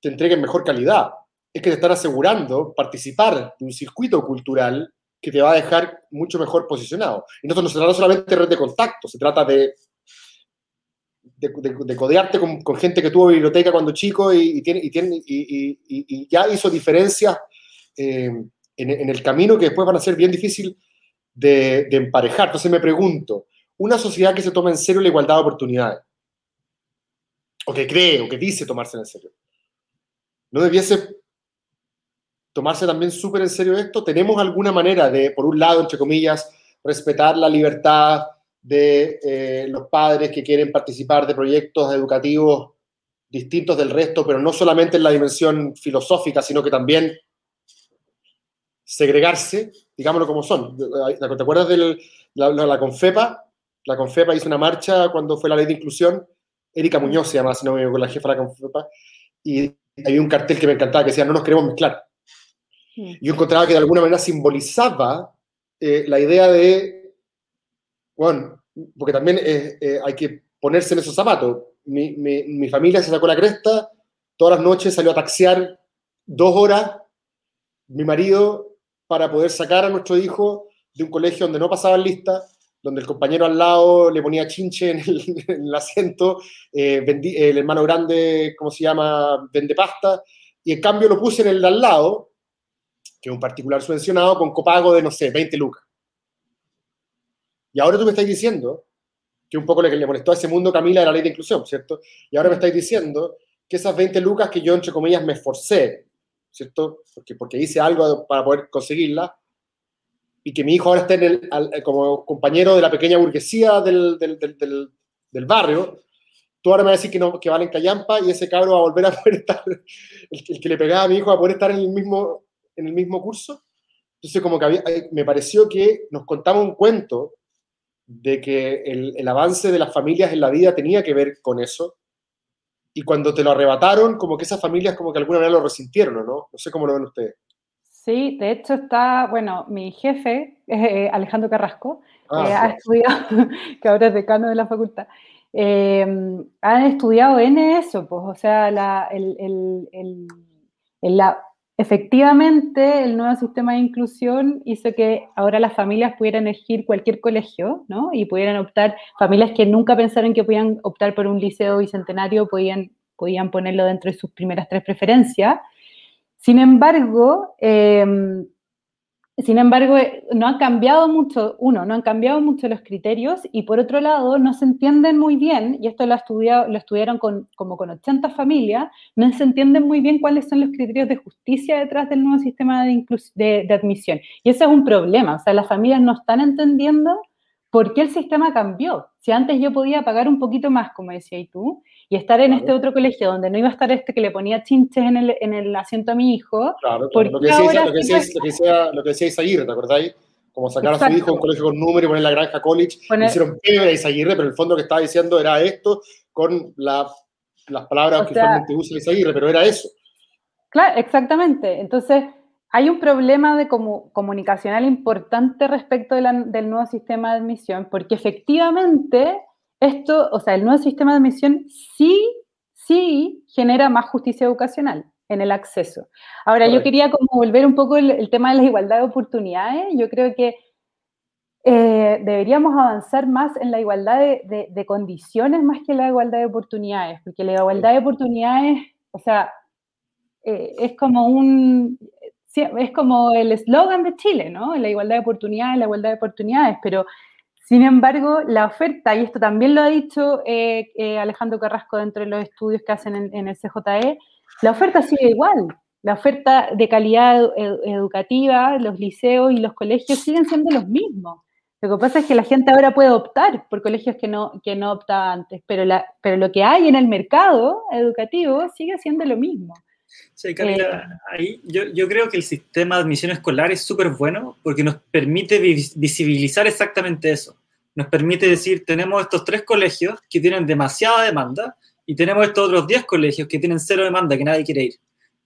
te entreguen mejor calidad. Es que te están asegurando participar de un circuito cultural que te va a dejar mucho mejor posicionado. Y no, se trata solamente de red de contacto, se trata de de, codearte con, gente que tuvo biblioteca cuando chico y, tiene, y, tiene, y, ya hizo diferencias eh, en, el camino que después van a ser bien difícil de, emparejar. Entonces me pregunto, una sociedad que se toma en serio la igualdad de oportunidades, o que cree, o que dice tomarse en serio, ¿no debiese tomarse también súper en serio esto? ¿Tenemos alguna manera de, por un lado, entre comillas, respetar la libertad de eh, los padres que quieren participar de proyectos educativos distintos del resto, pero no solamente en la dimensión filosófica, sino que también segregarse, digámoslo como son. ¿Te acuerdas de la, Confepa? La Confepa hizo una marcha cuando fue la ley de inclusión. Erika Muñoz se llama, si no me equivoco, la jefa de la Confepa. Y había un cartel que me encantaba que decía, no nos queremos mezclar. Yo encontraba que de alguna manera simbolizaba eh, la idea de, bueno, porque también eh, eh, hay que ponerse en esos zapatos. Mi, mi, familia se sacó la cresta, todas las noches salió a taxiar dos horas, mi marido, para poder sacar a nuestro hijo de un colegio donde no pasaban lista, donde el compañero al lado le ponía chinche en el, asiento, el hermano grande, ¿cómo se llama?, vende pasta, y en cambio lo puse en el de al lado, que es un particular subvencionado, con copago de, no sé, 20 lucas. Y ahora tú me estás diciendo, que un poco lo que le molestó a ese mundo, Camila, era la ley de inclusión, ¿cierto? Y ahora me estáis diciendo que esas 20 lucas que yo, entre comillas, me esforcé, ¿cierto? Porque, porque hice algo para poder conseguirla, y que mi hijo ahora esté en el, como compañero de la pequeña burguesía del, del, del, del, barrio, tú ahora me vas a decir que, no, que valen callampa y ese cabro va a volver a poder estar, el, el, que le pegaba a mi hijo va a poder estar en el mismo, en el mismo curso. Entonces, como que había, me pareció que nos contaba un cuento de que el, el, avance de las familias en la vida tenía que ver con eso. Y cuando te lo arrebataron, como que esas familias como que alguna manera lo resintieron, ¿no? No sé cómo lo ven ustedes. Sí, de hecho está, bueno, mi jefe, eh, Alejandro Carrasco, ah, eh, ha estudiado, que ahora es decano de la facultad, eh, han estudiado en eso, pues, o sea, la, el, el, el, la Efectivamente, el nuevo sistema de inclusión hizo que ahora las familias pudieran elegir cualquier colegio, ¿no? Y pudieran optar, familias que nunca pensaron que podían optar por un liceo bicentenario, podían, podían ponerlo dentro de sus primeras tres preferencias. Sin embargo, eh, sin embargo, eh, no han cambiado mucho, uno, no han cambiado mucho los criterios y por otro lado, no se entienden muy bien, y esto lo, estudiaron con, como con 80 familias, no se entienden muy bien cuáles son los criterios de justicia detrás del nuevo sistema de, de, de admisión. Y ese es un problema, o sea, las familias no están entendiendo por qué el sistema cambió. Si antes yo podía pagar un poquito más, como decías tú, y estar en este otro colegio donde no iba a estar este que le ponía chinches en el, en el asiento a mi hijo. Claro, lo que decía, lo que decía, lo que decía Isaguirre, ¿te acordáis? Como sacar a su hijo a un colegio con número y poner la granja college. Hicieron pebre a Isaguirre, pero el fondo que estaba diciendo era esto con la, las palabras que usualmente usa Isaguirre, pero era eso. Claro, exactamente. Entonces, hay un problema de comunicacional importante respecto del nuevo sistema de admisión, porque efectivamente esto, o sea, el nuevo sistema de admisión sí, sí genera más justicia educacional en el acceso. Ahora, yo quería como volver un poco el, tema de la igualdad de oportunidades. Yo creo que eh, deberíamos avanzar más en la igualdad de, condiciones más que la igualdad de oportunidades, porque la igualdad de oportunidades, o sea, eh, es como un, es como el eslogan de Chile, ¿no? La igualdad de oportunidades, la igualdad de oportunidades, pero sin embargo, la oferta, y esto también lo ha dicho eh, eh, Alejandro Carrasco dentro de los estudios que hacen en, el CJE, la oferta sigue igual. La oferta de calidad educativa, los liceos y los colegios siguen siendo los mismos. Lo que pasa es que la gente ahora puede optar por colegios que no, que no optaba antes, pero, la, pero lo que hay en el mercado educativo sigue siendo lo mismo. Sí, Camila, eh, ahí yo, yo, creo que el sistema de admisión escolar es súper bueno porque nos permite visibilizar exactamente eso. Nos permite decir, tenemos estos tres colegios que tienen demasiada demanda y tenemos estos otros diez colegios que tienen cero demanda, que nadie quiere ir.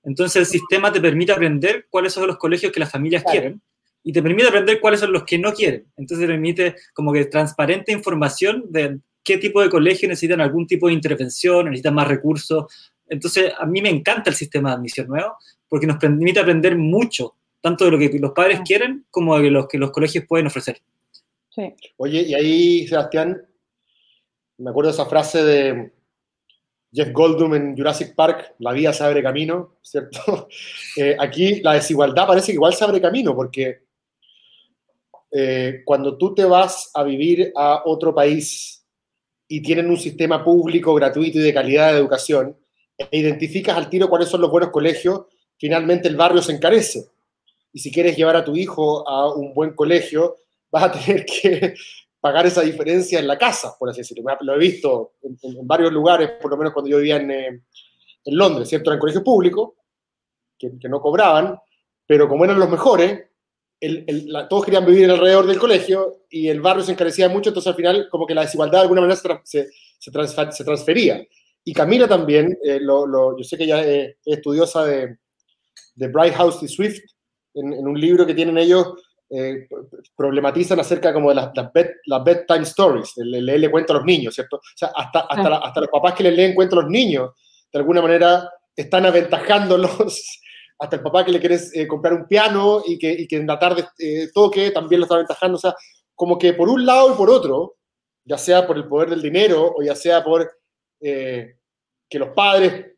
Entonces el sistema te permite aprender cuáles son los colegios que las familias quieren y te permite aprender cuáles son los que no quieren. Entonces te permite como que transparente información de qué tipo de colegio necesitan algún tipo de intervención, necesitan más recursos, entonces, a mí me encanta el sistema de admisión nuevo porque nos permite aprender mucho, tanto de lo que los padres quieren como de lo que los colegios pueden ofrecer. Oye, y ahí, Sebastián, me acuerdo esa frase de Jeff Goldblum en Jurassic Park, la vida se abre camino, ¿cierto? Eh, aquí la desigualdad parece que igual se abre camino, porque eh, cuando tú te vas a vivir a otro país y tienen un sistema público, gratuito y de calidad de educación, e identificas al tiro cuáles son los buenos colegios, finalmente el barrio se encarece. Y si quieres llevar a tu hijo a un buen colegio, vas a tener que pagar esa diferencia en la casa, por así decirlo. Lo he visto en, varios lugares, por lo menos cuando yo vivía en, eh, en Londres, ¿cierto? Eran colegios públicos, que, que, no cobraban, pero como eran los mejores, todos querían vivir alrededor del colegio y el barrio se encarecía mucho, entonces al final como que la desigualdad de alguna manera se, se, transfería. Y Camila también, eh, lo, yo sé que ella es, estudiosa de, de Bright House y Swift, en, en, un libro que tienen ellos, eh, problematizan acerca como de las, las, bedtime stories, le, le, cuento a los niños, ¿cierto? O sea, hasta, hasta, hasta los papás que les leen cuento a los niños, de alguna manera están aventajándolos hasta el papá que le quieres eh, comprar un piano y que, y que en la tarde eh, toque, también lo está aventajando. O sea, como que por un lado y por otro, ya sea por el poder del dinero o ya sea por eh, que los padres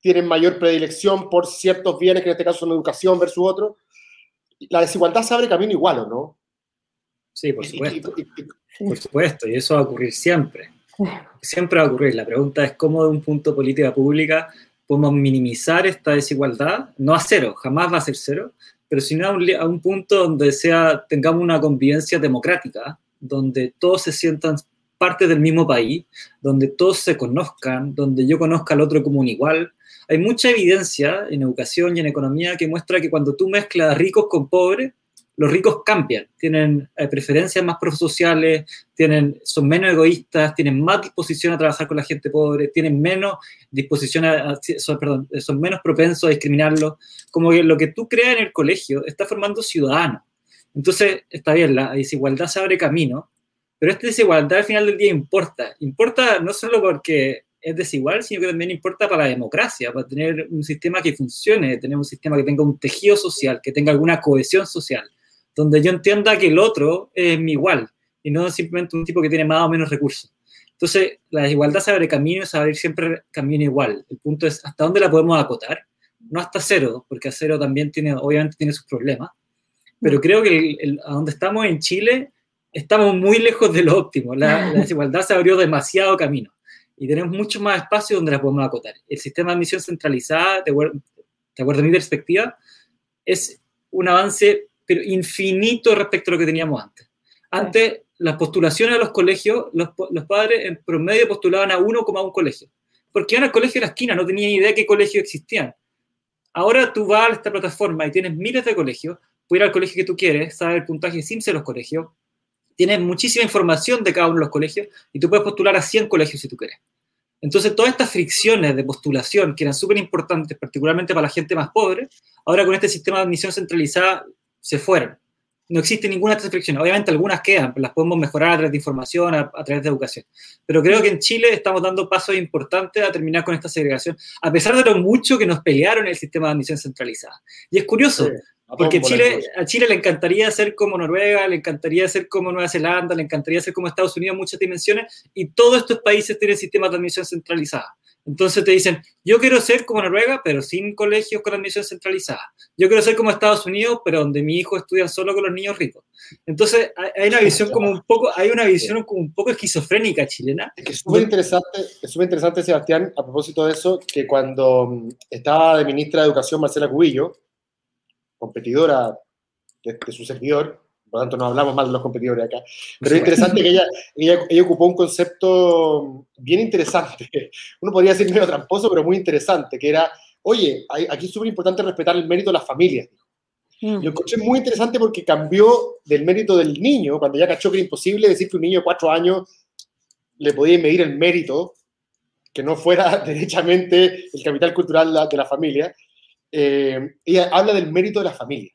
tienen mayor predilección por ciertos bienes, que en este caso son educación versus otro, la desigualdad se abre camino igual, ¿o no? Sí, por supuesto. por supuesto, y eso va a ocurrir siempre. Siempre va a ocurrir. La pregunta es cómo de un punto de política pública podemos minimizar esta desigualdad, no a cero, jamás va a ser cero, pero sino a un, a un punto donde sea, tengamos una convivencia democrática, donde todos se sientan parte del mismo país, donde todos se conozcan, donde yo conozca al otro como un igual. Hay mucha evidencia en educación y en economía que muestra que cuando tú mezclas ricos con pobres, los ricos cambian, tienen eh, preferencias más prosociales, tienen, son menos egoístas, tienen más disposición a trabajar con la gente pobre, tienen menos disposición a, son, perdón, son menos propensos a discriminarlos. Como que lo que tú creas en el colegio está formando ciudadanos. Entonces, está bien, la desigualdad se abre camino, pero esta desigualdad al final del día importa. Importa no solo porque es desigual, sino que también importa para la democracia, para tener un sistema que funcione, tener un sistema que tenga un tejido social, que tenga alguna cohesión social donde yo entienda que el otro es mi igual y no simplemente un tipo que tiene más o menos recursos. Entonces, la desigualdad se abre camino, se abre siempre camino igual. El punto es hasta dónde la podemos acotar. No hasta cero, porque a cero también tiene, obviamente tiene sus problemas. Pero creo que a donde estamos en Chile, estamos muy lejos de lo óptimo. La, la desigualdad se abrió demasiado camino y tenemos mucho más espacio donde la podemos acotar. El sistema de admisión centralizada, de, de acuerdo a mi perspectiva, es un avance pero infinito respecto a lo que teníamos antes. Antes, las postulaciones a los colegios, los, los padres en promedio postulaban a uno como a un colegio, porque iban al colegio de la esquina, no tenían idea de qué colegios existían. Ahora tú vas a esta plataforma y tienes miles de colegios, puedes ir al colegio que tú quieres, sabes el puntaje sin ser los colegios, tienes muchísima información de cada uno de los colegios y tú puedes postular a 100 colegios si tú quieres. Entonces, todas estas fricciones de postulación que eran súper importantes, particularmente para la gente más pobre, ahora con este sistema de admisión centralizada se fueron. No existe ninguna transfección. Obviamente algunas quedan, las podemos mejorar a través de información, a, través de educación. Pero creo que en Chile estamos dando pasos importantes a terminar con esta segregación, a pesar de lo mucho que nos pelearon el sistema de admisión centralizada. Y es curioso, porque Chile, a Chile le encantaría ser como Noruega, le encantaría ser como Nueva Zelanda, le encantaría ser como Estados Unidos en muchas dimensiones, y todos estos países tienen sistemas de admisión centralizada. Entonces te dicen, yo quiero ser como Noruega, pero sin colegios con admisión centralizada. Yo quiero ser como Estados Unidos, pero donde mi hijo estudia solo con los niños ricos. Entonces hay una visión como un poco, hay una visión como un poco esquizofrénica chilena. Es súper interesante, es súper interesante, Sebastián, a propósito de eso, que cuando mm, estaba de ministra de Educación Marcela Cubillo, competidora de, de su servidor, por lo tanto no hablamos mal de los competidores acá. Pero es interesante que ella, ella, ocupó un concepto bien interesante, uno podría decir medio tramposo, pero muy interesante, que era, oye, aquí es súper importante respetar el mérito de las familias. Mm. Yo encontré muy interesante porque cambió del mérito del niño, cuando ya cachó que era imposible decir que un niño de cuatro años le podía medir el mérito, que no fuera derechamente el capital cultural de la familia. Eh, ella habla del mérito de la familia.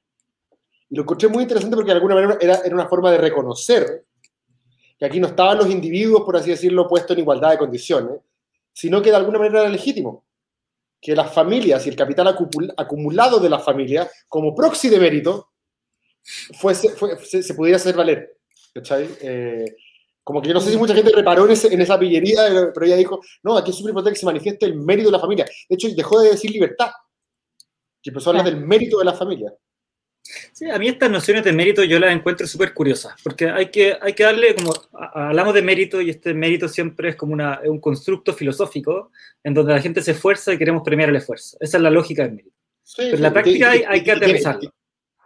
Y lo encontré muy interesante porque de alguna manera era, era una forma de reconocer que aquí no estaban los individuos, por así decirlo, puestos en igualdad de condiciones, sino que de alguna manera era legítimo que las familias y el capital acumulado de las familias, como proxy de mérito, fuese, se, pudiera hacer valer. Eh, Como que yo no sé si mucha gente reparó en, ese, en esa pillería, pero ella dijo, no, aquí es súper importante que se manifieste el mérito de la familia. De hecho, dejó de decir libertad, que empezó a hablar del mérito de la familia. Sí, a mí estas nociones de mérito yo las encuentro súper curiosas, porque hay que, hay que darle, como hablamos de mérito y este mérito siempre es como una, un constructo filosófico en donde la gente se esfuerza y queremos premiar el esfuerzo. Esa es la lógica del mérito. Pero en la práctica hay, hay, que aterrizarlo.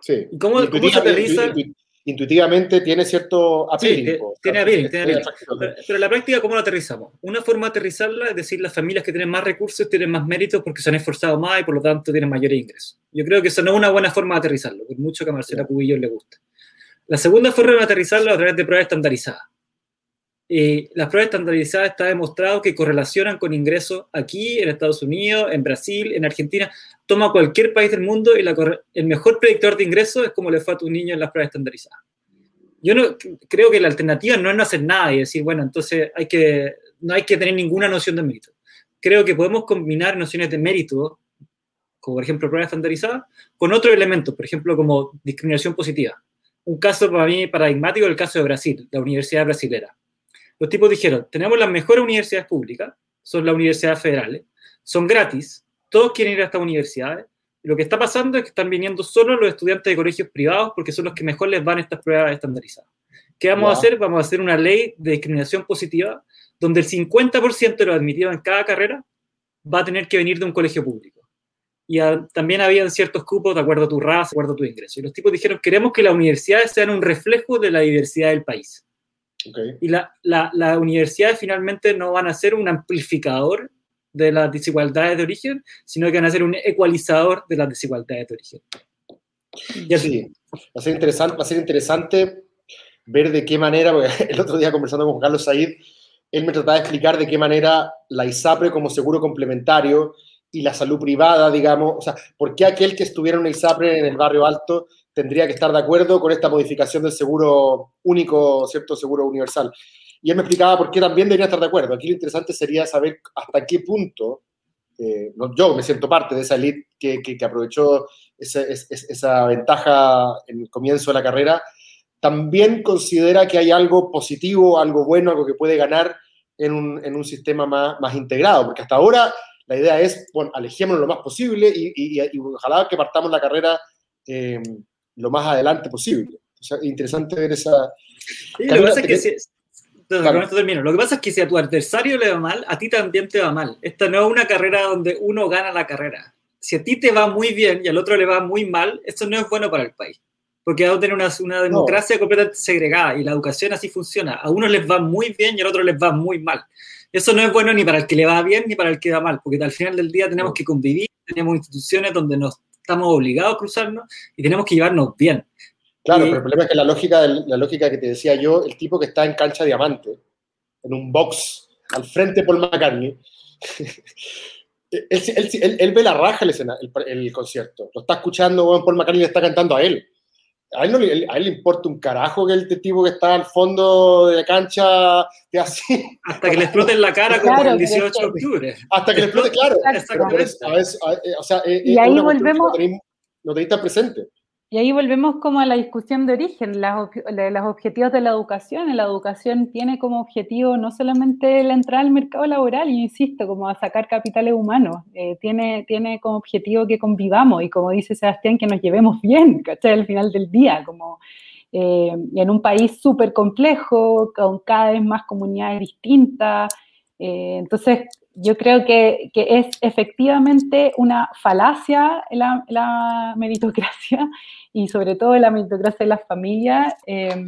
Sí. ¿Y cómo, cómo se aterriza? Intuitivamente tiene cierto appealing. tiene appealing, tiene Pero, en la práctica, ¿cómo lo aterrizamos? Una forma de aterrizarla es decir, las familias que tienen más recursos tienen más méritos porque se han esforzado más y por lo tanto tienen mayores ingresos. Yo creo que eso no es una buena forma de aterrizarlo, por mucho que a Marcela Cubillo le guste. La segunda forma de aterrizarlo es a través de pruebas estandarizadas. Eh, las pruebas estandarizadas está demostrado que correlacionan con ingresos aquí, en Estados Unidos, en Brasil, en Argentina. Toma cualquier país del mundo y el mejor predictor de ingresos es como le fue a tu niño en las pruebas estandarizadas. Yo no, creo que la alternativa no es no hacer nada y decir, bueno, entonces hay que, no hay que tener ninguna noción de mérito. Creo que podemos combinar nociones de mérito, como por ejemplo pruebas estandarizadas, con otros elementos, por ejemplo, como discriminación positiva. Un caso para mí paradigmático es el caso de Brasil, la Universidad Brasilera los tipos dijeron, tenemos las mejores universidades públicas, son las universidades federales, son gratis, todos quieren ir a estas universidades, lo que está pasando es que están viniendo solo los estudiantes de colegios privados porque son los que mejor les van estas pruebas estandarizadas. ¿Qué vamos a hacer? Vamos a hacer una ley de discriminación positiva donde el 50% de los admitidos en cada carrera va a tener que venir de un colegio público. Y también habían ciertos cupos de acuerdo a tu raza, de acuerdo a tu ingreso. Y los tipos dijeron, queremos que las universidades sean un reflejo de la diversidad del país. Y las la, universidades finalmente no van a ser un amplificador de las desigualdades de origen, sino que van a ser un ecualizador de las desigualdades de origen. Y así, va a ser interesante, va a ser interesante ver de qué manera, porque el otro día conversando con Carlos Said, él me trataba de explicar de qué manera la ISAPRE como seguro complementario y la salud privada, digamos, o sea, ¿por qué aquel que estuviera en una ISAPRE en el barrio alto tendría que estar de acuerdo con esta modificación del seguro único, ¿cierto? Seguro universal. Y él me explicaba por qué también debería estar de acuerdo. Aquí lo interesante sería saber hasta qué punto, eh, yo me siento parte de esa elite que, que, aprovechó esa, esa, ventaja en el comienzo de la carrera, también considera que hay algo positivo, algo bueno, algo que puede ganar en un, en un sistema más, más, integrado, porque hasta ahora la idea es, bueno, alejémonos lo más posible y, y, y ojalá que partamos la carrera eh, lo más adelante posible. O sea, interesante ver esa... lo, que pasa es que si, lo que pasa es que si a tu adversario le va mal, a ti también te va mal. Esta no es una carrera donde uno gana la carrera. Si a ti te va muy bien y al otro le va muy mal, esto no es bueno para el país. Porque vamos a tener una, una democracia completamente segregada y la educación así funciona. A unos les va muy bien y al otro les va muy mal. Eso no es bueno ni para el que le va bien ni para el que va mal, porque al final del día tenemos que convivir, tenemos instituciones donde nos estamos obligados a cruzarnos y tenemos que llevarnos bien. Claro, pero el problema es que la lógica, la lógica que te decía yo, el tipo que está en cancha diamante, en un box al frente de Paul McCartney, él, ve la raja el, escena, el, concierto. Lo está escuchando, Paul McCartney le está cantando a él. A él, no, a él le importa un carajo que el tipo que está al fondo de la cancha que así. Hasta que le explote en la cara como el 18 de octubre. Hasta que le explote, claro. o sea, eh, y ahí volvemos. No tenéis tan presente. Y ahí volvemos como a la discusión de origen, las, los objetivos de la educación. La educación tiene como objetivo no solamente la entrada al mercado laboral, yo insisto, como sacar capitales humanos, eh, tiene, tiene como objetivo que convivamos y como dice Sebastián, que nos llevemos bien, ¿cachai? Al final del día, como eh, en un país súper complejo, con cada vez más comunidades distintas. Eh, entonces, yo creo que, que, es efectivamente una falacia la, meritocracia y sobre todo la meritocracia de las familias, em,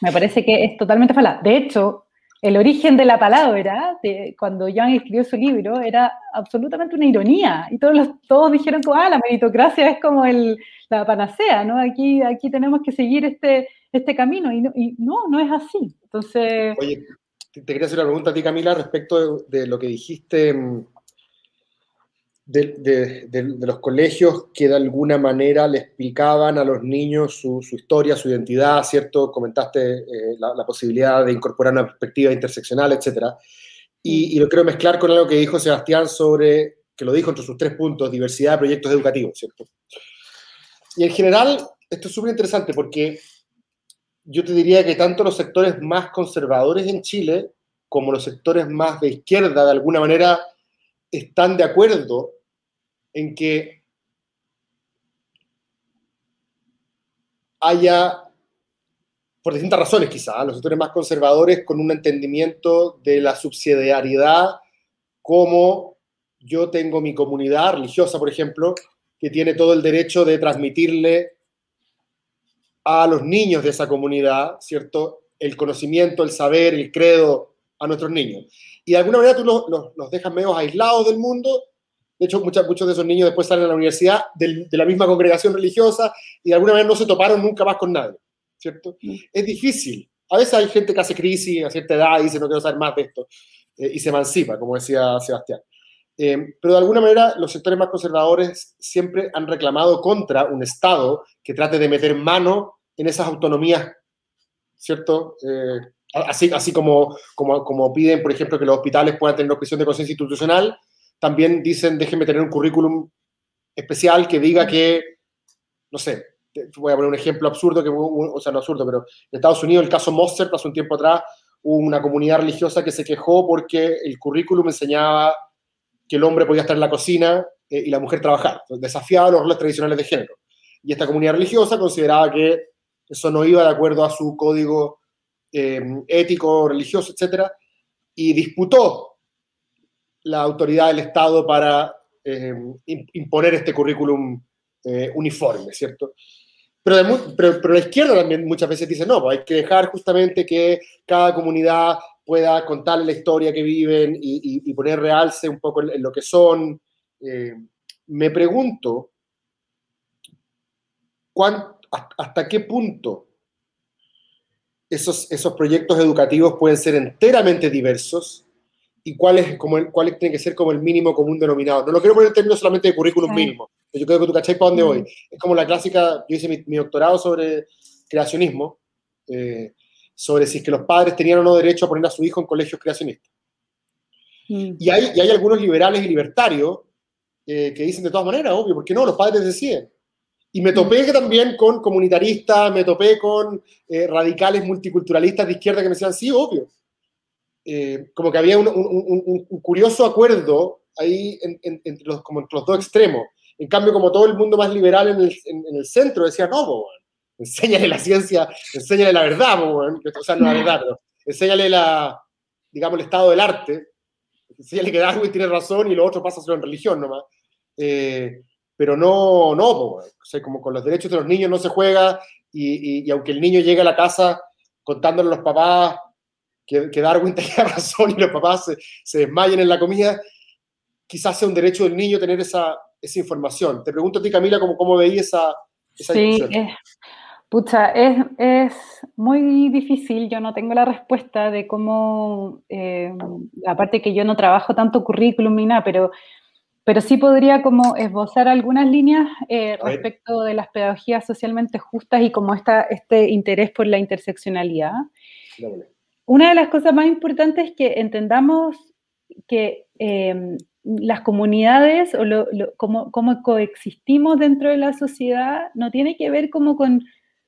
me parece que es totalmente falaz. De hecho, el origen de la palabra, de, cuando Jan escribió su libro, era absolutamente una ironía. Y todos, todos dijeron ah, la meritocracia es como el, la panacea, ¿no? Aquí, aquí tenemos que seguir este, este camino. Y no, no, no es así. Entonces... Oye, te quería hacer una pregunta a ti, Camila, respecto de, de lo que dijiste mm, de, los colegios que de alguna manera le explicaban a los niños su, historia, su identidad, ¿cierto? Comentaste eh, la, posibilidad de incorporar una perspectiva interseccional, etc. Y, lo quiero mezclar con algo que dijo Sebastián sobre, que lo dijo entre sus tres puntos, diversidad de proyectos educativos, ¿cierto? Y en general, esto es súper interesante porque yo te diría que tanto los sectores más conservadores en Chile como los sectores más de izquierda, de alguna manera, están de acuerdo en que haya, por distintas razones quizá, los sectores más conservadores con un entendimiento de la subsidiariedad como yo tengo mi comunidad religiosa, por ejemplo, que tiene todo el derecho de transmitirle a los niños de esa comunidad, ¿cierto? El conocimiento, el saber, el credo a nuestros niños. Y de alguna manera tú los, los, dejas medio aislados del mundo. De hecho, muchos, muchos de esos niños después salen a la universidad de la misma congregación religiosa y de alguna manera no se toparon nunca más con nadie, ¿cierto? Mm. Es difícil. A veces hay gente que hace crisis a cierta edad y dice no quiero saber más de esto eh, y se emancipa, como decía Sebastián. Eh, pero de alguna manera los sectores más conservadores siempre han reclamado contra un Estado que trate de meter mano en esas autonomías, ¿cierto? Eh, así, así como, como, como, piden, por ejemplo, que los hospitales puedan tener objeción de conciencia institucional, también dicen, déjenme tener un currículum especial que diga que, no sé, voy a poner un ejemplo absurdo, que, o sea, no absurdo, pero en Estados Unidos el caso Mozart, hace un tiempo atrás, hubo una comunidad religiosa que se quejó porque el currículum enseñaba que el hombre podía estar en la cocina eh, y la mujer trabajar, desafiaba los roles tradicionales de género. Y esta comunidad religiosa consideraba que eso no iba de acuerdo a su código eh, ético, religioso, etc. Y disputó la autoridad del Estado para eh, imponer este currículum uniforme, ¿cierto? Pero, la izquierda también muchas veces dice, no, pues hay que dejar justamente que cada comunidad pueda contarle la historia que viven y, poner realce un poco en, lo que son. Eh, me pregunto, ¿hasta qué punto esos, esos proyectos educativos pueden ser enteramente diversos y cuál, es, como el, cuál tiene que ser como el mínimo común denominador? No lo quiero poner en términos solamente de currículum mínimo, yo creo que tú cachai para dónde voy. Es como la clásica, yo hice mi, doctorado sobre creacionismo. Eh, sobre si es que los padres tenían o no derecho a poner a su hijo en colegios creacionistas. Mm. Y, hay, y hay algunos liberales y libertarios eh, que dicen de todas maneras, obvio, porque no, los padres deciden. Y me topé mm. también con comunitaristas, me topé con eh, radicales multiculturalistas de izquierda que me decían, sí, obvio. Eh, como que había un, un, un, curioso acuerdo ahí entre, los, como entre los dos extremos. En cambio, como todo el mundo más liberal en el, en, el centro decía, no, bueno, enséñale la ciencia, enséñale la verdad, o sea, no la verdad, pero enséñale la, digamos, el estado del arte, enséñale que Darwin tiene razón y lo otro pasa solo en religión nomás. Eh, pero no, no, o sea, como con los derechos de los niños no se juega y, y, aunque el niño llegue a la casa contándole a los papás que, que Darwin tenía razón y los papás se, se, desmayen en la comida, quizás sea un derecho del niño tener esa, esa información. Te pregunto a ti, Camila, cómo, cómo veías esa, esa sí, Pucha, es, es, muy difícil, yo no tengo la respuesta de cómo, eh, aparte que yo no trabajo tanto currículum ni nada, pero, pero sí podría como esbozar algunas líneas eh, respecto de las pedagogías socialmente justas y como esta, este interés por la interseccionalidad. Una de las cosas más importantes es que entendamos que eh, las comunidades o lo, cómo, cómo coexistimos dentro de la sociedad no tiene que ver como con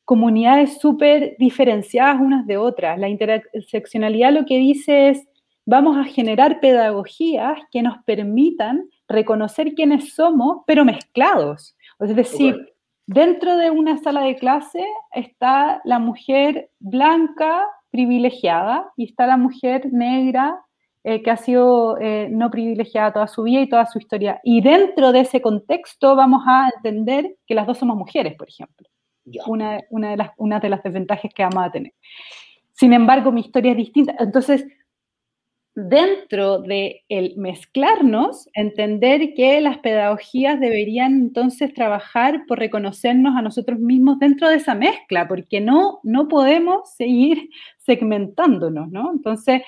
comunidades súper diferenciadas unas de otras. La interseccionalidad lo que dice es, vamos a generar pedagogías que nos permitan reconocer quiénes somos, pero mezclados. Es decir, dentro de una sala de clase está la mujer blanca privilegiada y está la mujer negra eh, que ha sido eh, no privilegiada toda su vida y toda su historia. Y dentro de ese contexto vamos a entender que las dos somos mujeres, por ejemplo una, una, de las, una de las desventajas que vamos a tener. Sin embargo, mi historia es distinta. Entonces, dentro de el mezclarnos, entender que las pedagogías deberían entonces trabajar por reconocernos a nosotros mismos dentro de esa mezcla, porque no, no podemos seguir segmentándonos, ¿no? Entonces,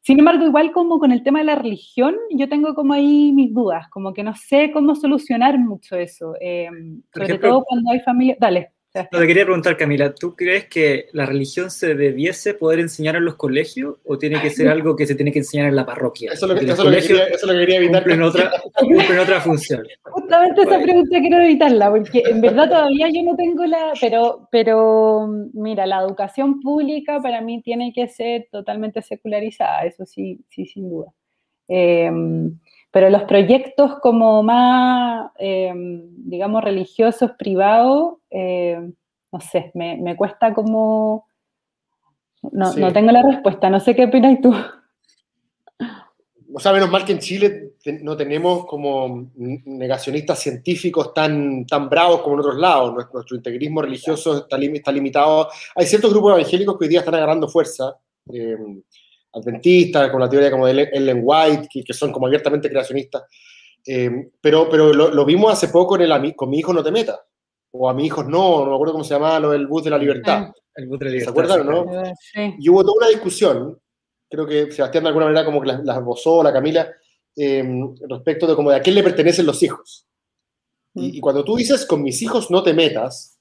sin embargo, igual como con el tema de la religión, yo tengo como ahí mis dudas, como que no sé cómo solucionar mucho eso, eh, sobre todo cuando hay familia... Dale. No, te quería preguntar, Camila, ¿tú crees que la religión se debiese poder enseñar en los colegios o tiene que ser algo que se tiene que enseñar en la parroquia? Eso es lo que, eso lo que, quería, eso lo que quería, evitar. Cumplen otra, cumplen otra función. Justamente esa pregunta quiero evitarla, porque en verdad todavía yo no tengo la... Pero, pero mira, la educación pública para mí tiene que ser totalmente secularizada, eso sí, sí, sin duda. Eh, pero los proyectos como más, eh, digamos, religiosos, privados, eh, no sé, me, cuesta como... No, no, tengo la respuesta, no sé qué opinas tú. O sea, menos mal que en Chile no tenemos como negacionistas científicos tan, tan bravos como en otros lados. Nuestro, integrismo religioso está, está, limitado. Hay ciertos grupos evangélicos que hoy día están agarrando fuerza. Eh, adventistas, con la teoría como de Ellen White, que, son como abiertamente creacionistas. Eh, pero pero lo, vimos hace poco en el con mi hijo no te metas, o a mi hijo no, no me acuerdo cómo se llamaba lo del bus de la libertad. Ah, el bus de la libertad. ¿Se acuerdan o no? Sí. Y hubo toda una discusión, creo que Sebastián de alguna manera como que las la esbozó, la Camila, eh, respecto de como de a quién le pertenecen los hijos. Y, mm. y cuando tú dices con mis hijos no te metas,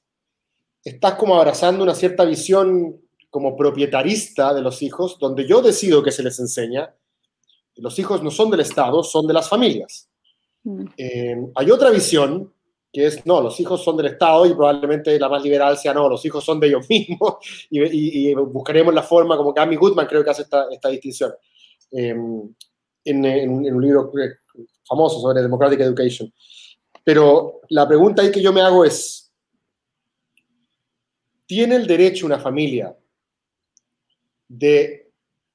estás como abrazando una cierta visión como propietarista de los hijos, donde yo decido que se les enseña. Los hijos no son del Estado, son de las familias. Mm. Eh, hay otra visión que es, no, los hijos son del Estado y probablemente la más liberal sea, no, los hijos son de ellos mismos y, buscaremos la forma, como Amy Goodman creo que hace esta, distinción eh, en, en, un libro famoso sobre Democratic Education. Pero la pregunta ahí que yo me hago es, ¿tiene el derecho una familia de,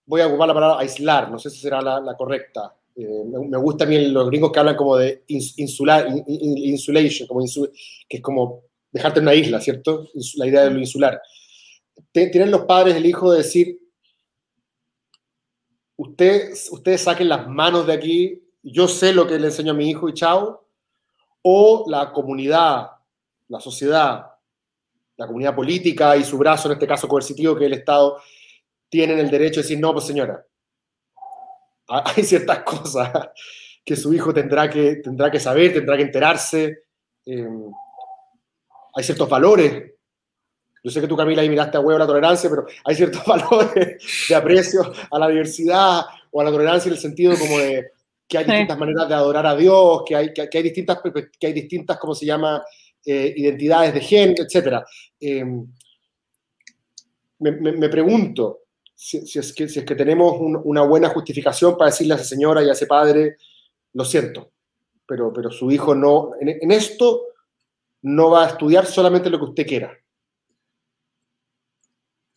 voy a ocupar la palabra aislar, no sé si será la, correcta. Eh, me, gusta a mí los gringos que hablan como de insular, insulation, como que es como dejarte en una isla, ¿cierto? La idea de lo insular. Tienen los padres el hijo de decir, usted, ustedes saquen las manos de aquí, yo sé lo que le enseño a mi hijo y chao, o la comunidad, la sociedad, la comunidad política y su brazo, en este caso coercitivo, que es el Estado, tienen el derecho de decir, no, pues señora, hay ciertas cosas que su hijo tendrá que, tendrá que saber, tendrá que enterarse. Eh, hay ciertos valores. Yo sé que tú, Camila, ahí miraste a huevo la tolerancia, pero hay ciertos valores de aprecio a la diversidad o a la tolerancia en el sentido como de que hay distintas maneras de adorar a Dios, que hay, que, hay, distintas, que hay distintas, ¿cómo se llama?, eh, identidades de género, etc. Eh, me, me pregunto, si, es, que, si es que tenemos una buena justificación para decirle a esa señora y a ese padre, lo siento, pero, pero su hijo no, en, esto no va a estudiar solamente lo que usted quiera.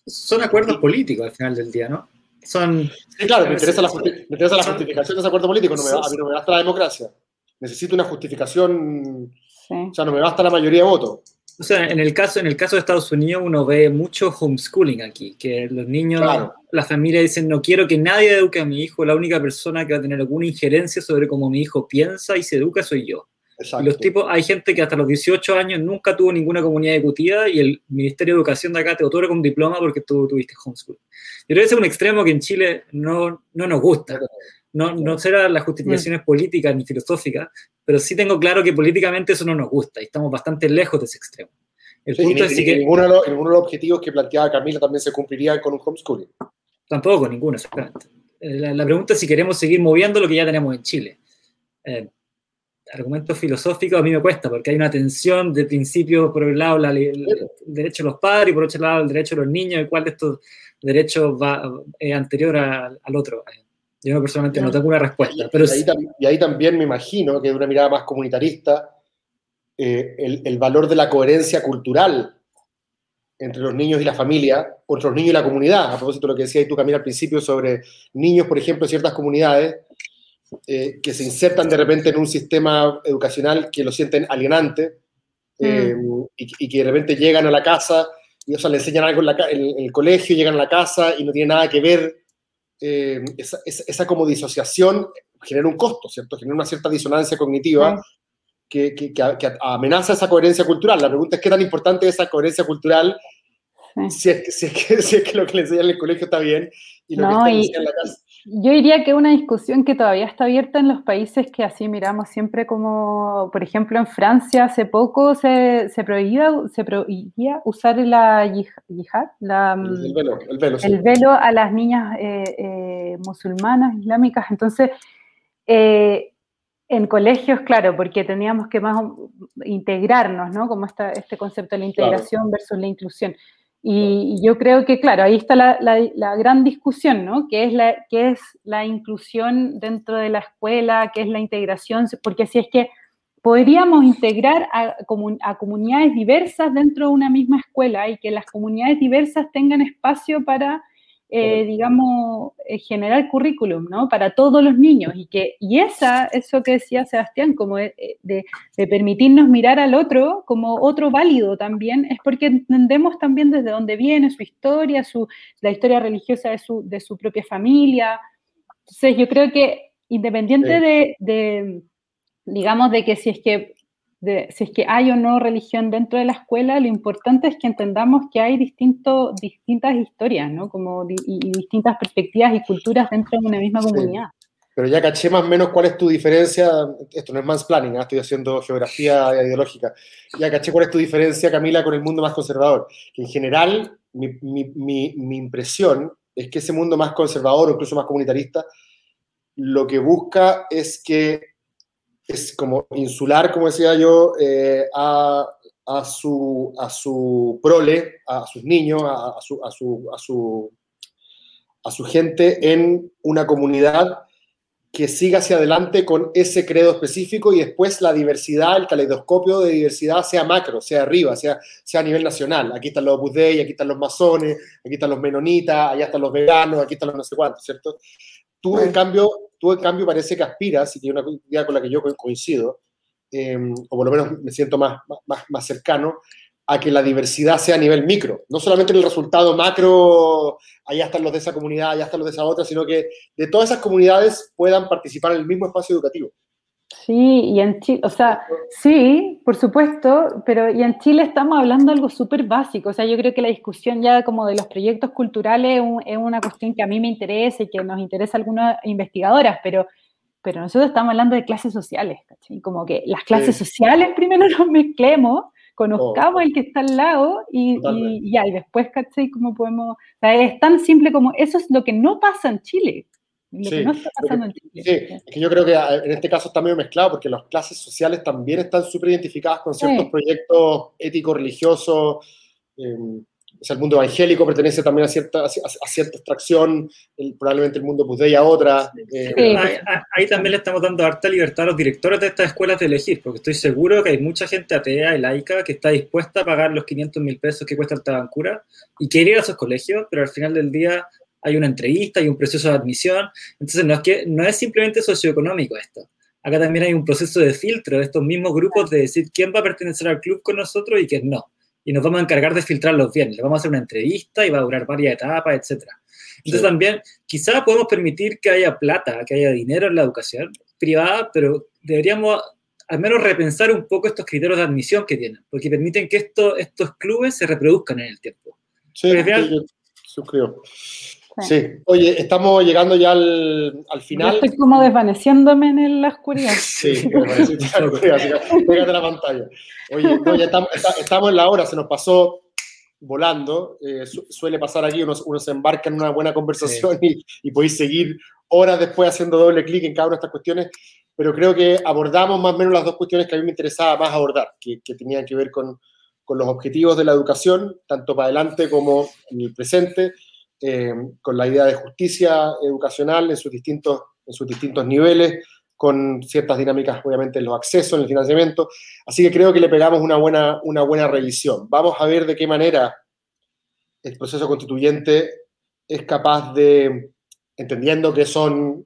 Son acuerdos políticos al final del día, ¿no? Son, sí, claro, me interesa, la, justificación de ese acuerdo político, no me, a mí no me basta la democracia. Necesito una justificación, o sea, no me basta la mayoría de votos. O sea, en el caso, en el caso de Estados Unidos uno ve mucho homeschooling aquí, que los niños, la familia dicen, no quiero que nadie eduque a mi hijo, la única persona que va a tener alguna injerencia sobre cómo mi hijo piensa y se educa soy yo. Y los tipos, hay gente que hasta los 18 años nunca tuvo ninguna comunidad ejecutiva y el Ministerio de Educación de acá te otorga un diploma porque tú tuviste homeschool. Yo creo que ese es un extremo que en Chile no, no nos gusta. No, no serán las justificaciones políticas ni filosóficas, pero sí tengo claro que políticamente eso no nos gusta y estamos bastante lejos de ese extremo. El punto es que... Ninguno de, los, ninguno de, los, objetivos que planteaba Camila también se cumpliría con un homeschooling. Tampoco, ninguno, exactamente. Eh, la, pregunta es si queremos seguir moviendo lo que ya tenemos en Chile. Eh, argumento filosófico a mí me cuesta, porque hay una tensión de principio, por un lado, el, derecho de los padres y por otro lado, el derecho de los niños, y cuál de estos derechos va, es anterior al otro. Yo personalmente no tengo una respuesta. Pero y, ahí, también me imagino que de una mirada más comunitarista, eh, el, valor de la coherencia cultural entre los niños y la familia, entre los niños y la comunidad, a propósito de lo que decía tú, Camila, al principio sobre niños, por ejemplo, en ciertas comunidades, eh, que se insertan de repente en un sistema educacional que lo sienten alienante eh, mm. y, que de repente llegan a la casa y o sea, le enseñan algo en, en, el colegio, llegan a la casa y no tiene nada que ver eh, esa, esa, como disociación genera un costo, ¿cierto? Genera una cierta disonancia cognitiva que, que, que, amenaza esa coherencia cultural. La pregunta es qué tan importante es esa coherencia cultural si, es que, si, es que, lo que le enseñan en el colegio está bien y lo que está en la casa. Yo diría que una discusión que todavía está abierta en los países que así miramos siempre como, por ejemplo, en Francia hace poco se, se, prohibía, se prohibía usar la yihad, la, el velo, el velo, el velo a las niñas eh, eh, musulmanas, islámicas. Entonces, eh, en colegios, claro, porque teníamos que más integrarnos, ¿no? Como esta, este concepto de la integración versus la inclusión. Y, yo creo que, claro, ahí está la, gran discusión, ¿no? ¿Qué es, la, ¿Qué es la inclusión dentro de la escuela? ¿Qué es la integración? Porque si es que podríamos integrar a, a, comunidades diversas dentro de una misma escuela y que las comunidades diversas tengan espacio para eh, digamos, eh, generar currículum, ¿no? Para todos los niños y que, y esa, eso que decía Sebastián, como de, de, permitirnos mirar al otro como otro válido también, es porque entendemos también desde dónde viene su historia, su, la historia religiosa de su, de su propia familia. Entonces, yo creo que independiente de, de, digamos, de que si es que si es que hay o no religión dentro de la escuela, lo importante es que entendamos que hay distinto, distintas historias, ¿no? Como y, distintas perspectivas y culturas dentro de una misma comunidad. Pero ya caché más o menos cuál es tu diferencia, esto no es mansplaining, ¿eh? estoy haciendo geografía ideológica, ya caché cuál es tu diferencia, Camila, con el mundo más conservador. Que en general, mi, mi, mi impresión es que ese mundo más conservador o incluso más comunitarista, lo que busca es que es como insular, como decía yo, eh, a, a, su, a su prole, a sus niños, a, su, a, su, a, su, a su gente en una comunidad que siga hacia adelante con ese credo específico y después la diversidad, el caleidoscopio de diversidad sea macro, sea arriba, sea, sea a nivel nacional. Aquí están los Opus Dei, aquí están los masones, aquí están los menonitas, allá están los veganos, aquí están los no sé cuántos, ¿cierto? Tú, en cambio, tú, en cambio, parece que aspiras, y que es una idea con la que yo coincido, em, o por lo menos me siento más, más, más cercano, a que la diversidad sea a nivel micro. No solamente en el resultado macro, allá están los de esa comunidad, allá están los de esa otra, sino que de todas esas comunidades puedan participar en el mismo espacio educativo. Sí, y en Chile, o sea, sí, por supuesto, pero y en Chile estamos hablando de algo súper básico, o sea, yo creo que la discusión ya como de los proyectos culturales es una cuestión que a mí me interesa y que nos interesa a algunas investigadoras, pero, pero nosotros estamos hablando de clases sociales, ¿cachai? Como que las clases sociales primero nos mezclemos, conozcamos oh. el que está al lado y, y, ya, y después, ¿cachai? ¿Cómo podemos...? O sea, es tan simple como eso es lo que no pasa en Chile sí, es que yo creo que ah, en este caso está medio mezclado porque las clases sociales también están súper identificadas con ciertos proyectos éticos, religiosos. Em, o sea, el mundo evangélico pertenece también a cierta, a, cierta extracción, probablemente el mundo Budei a otra. Eh, ahí, también le estamos dando harta libertad a los directores de estas escuelas de elegir, porque estoy seguro que hay mucha gente atea y laica que está dispuesta a pagar los 500 mil pesos que cuesta el Tabancura y quiere ir a esos colegios, pero al final del día hay una entrevista, hay un proceso de admisión. Entonces, no es, que, no es simplemente socioeconómico esto. Acá también hay un proceso de filtro de estos mismos grupos de decir quién va a pertenecer al club con nosotros y quién no. Y nos vamos a encargar de filtrarlos bien. Le vamos a hacer una entrevista y va a durar varias etapas, etc. Entonces también quizá podemos permitir que haya plata, que haya dinero en la educación privada, pero deberíamos al menos repensar un poco estos criterios de admisión que tienen, porque permiten que esto, estos clubes se reproduzcan en el tiempo. Sí, yo suscribo. Sí. Oye, estamos llegando ya al, al final. Yo estoy como desvaneciéndome en la oscuridad. sí, me parece la oscuridad, pégate la pantalla. Oye, ya estamos, estamos, en la hora, se nos pasó volando. Eh, suele pasar aquí, uno, uno, se embarca en una buena conversación y, y, podéis seguir horas después haciendo doble clic en cada una de estas cuestiones, pero creo que abordamos más o menos las dos cuestiones que a mí me interesaba más abordar, que, que tenían que ver con, con los objetivos de la educación, tanto para adelante como en el presente, eh, con la idea de justicia educacional en sus, distintos, en sus distintos niveles, con ciertas dinámicas, obviamente, en los accesos, en el financiamiento. Así que creo que le pegamos una buena, una buena revisión. Vamos a ver de qué manera el proceso constituyente es capaz de, entendiendo que son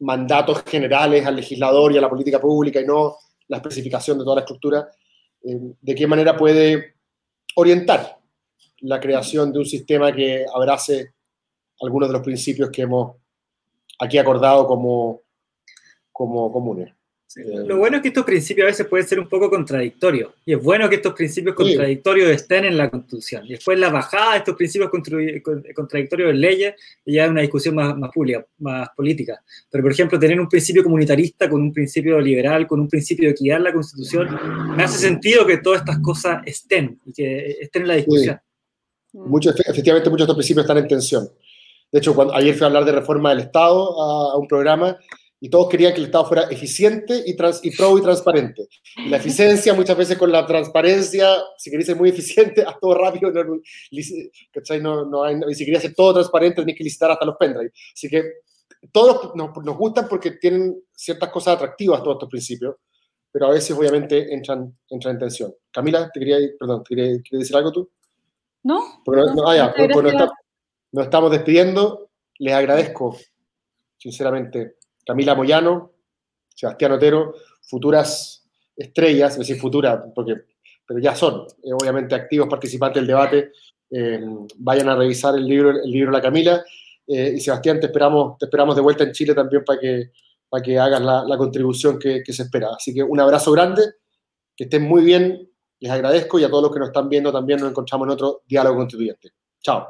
mandatos generales al legislador y a la política pública y no la especificación de toda la estructura, eh, de qué manera puede orientar la creación de un sistema que abrace algunos de los principios que hemos aquí acordado como, como comunes. lo bueno es que estos principios a veces pueden ser un poco contradictorios. Y es bueno que estos principios contradictorios estén en la Constitución. Y después la bajada de estos principios contradictorios en leyes ya es una discusión más, más pública, más política. Pero, por ejemplo, tener un principio comunitarista con un principio liberal, con un principio de equidad en la Constitución, me hace sentido que todas estas cosas estén y que estén en la discusión. Mucho, efectivamente, muchos de estos principios están en tensión. De hecho, cuando, ayer fui a hablar de reforma del Estado a un programa y todos querían que el Estado fuera eficiente y, trans, y pro y transparente. Y la eficiencia muchas veces con la transparencia, si queréis ser muy eficiente, haz todo rápido, no, no, no hay, y si querías ser todo transparente, tenés que licitar hasta los pendrive. Así que todos nos, nos, gustan porque tienen ciertas cosas atractivas todos estos principios, pero a veces obviamente entran, entran en tensión. Camila, ¿te quería, perdón, ¿te quería, decir algo tú? No. no, ah, ya, nos estamos despidiendo. Les agradezco, sinceramente, Camila Moyano, Sebastián Otero, futuras estrellas, es decir, futuras, porque, pero ya son, eh, obviamente, activos participantes del debate. Eh, vayan a revisar el libro, el libro La Camila. Eh, y Sebastián, te esperamos, te esperamos de vuelta en Chile también para que, para que hagas la, contribución que, que, se espera. Así que un abrazo grande, que estén muy bien, les agradezco y a todos los que nos están viendo también nos encontramos en otro diálogo constituyente. Chao.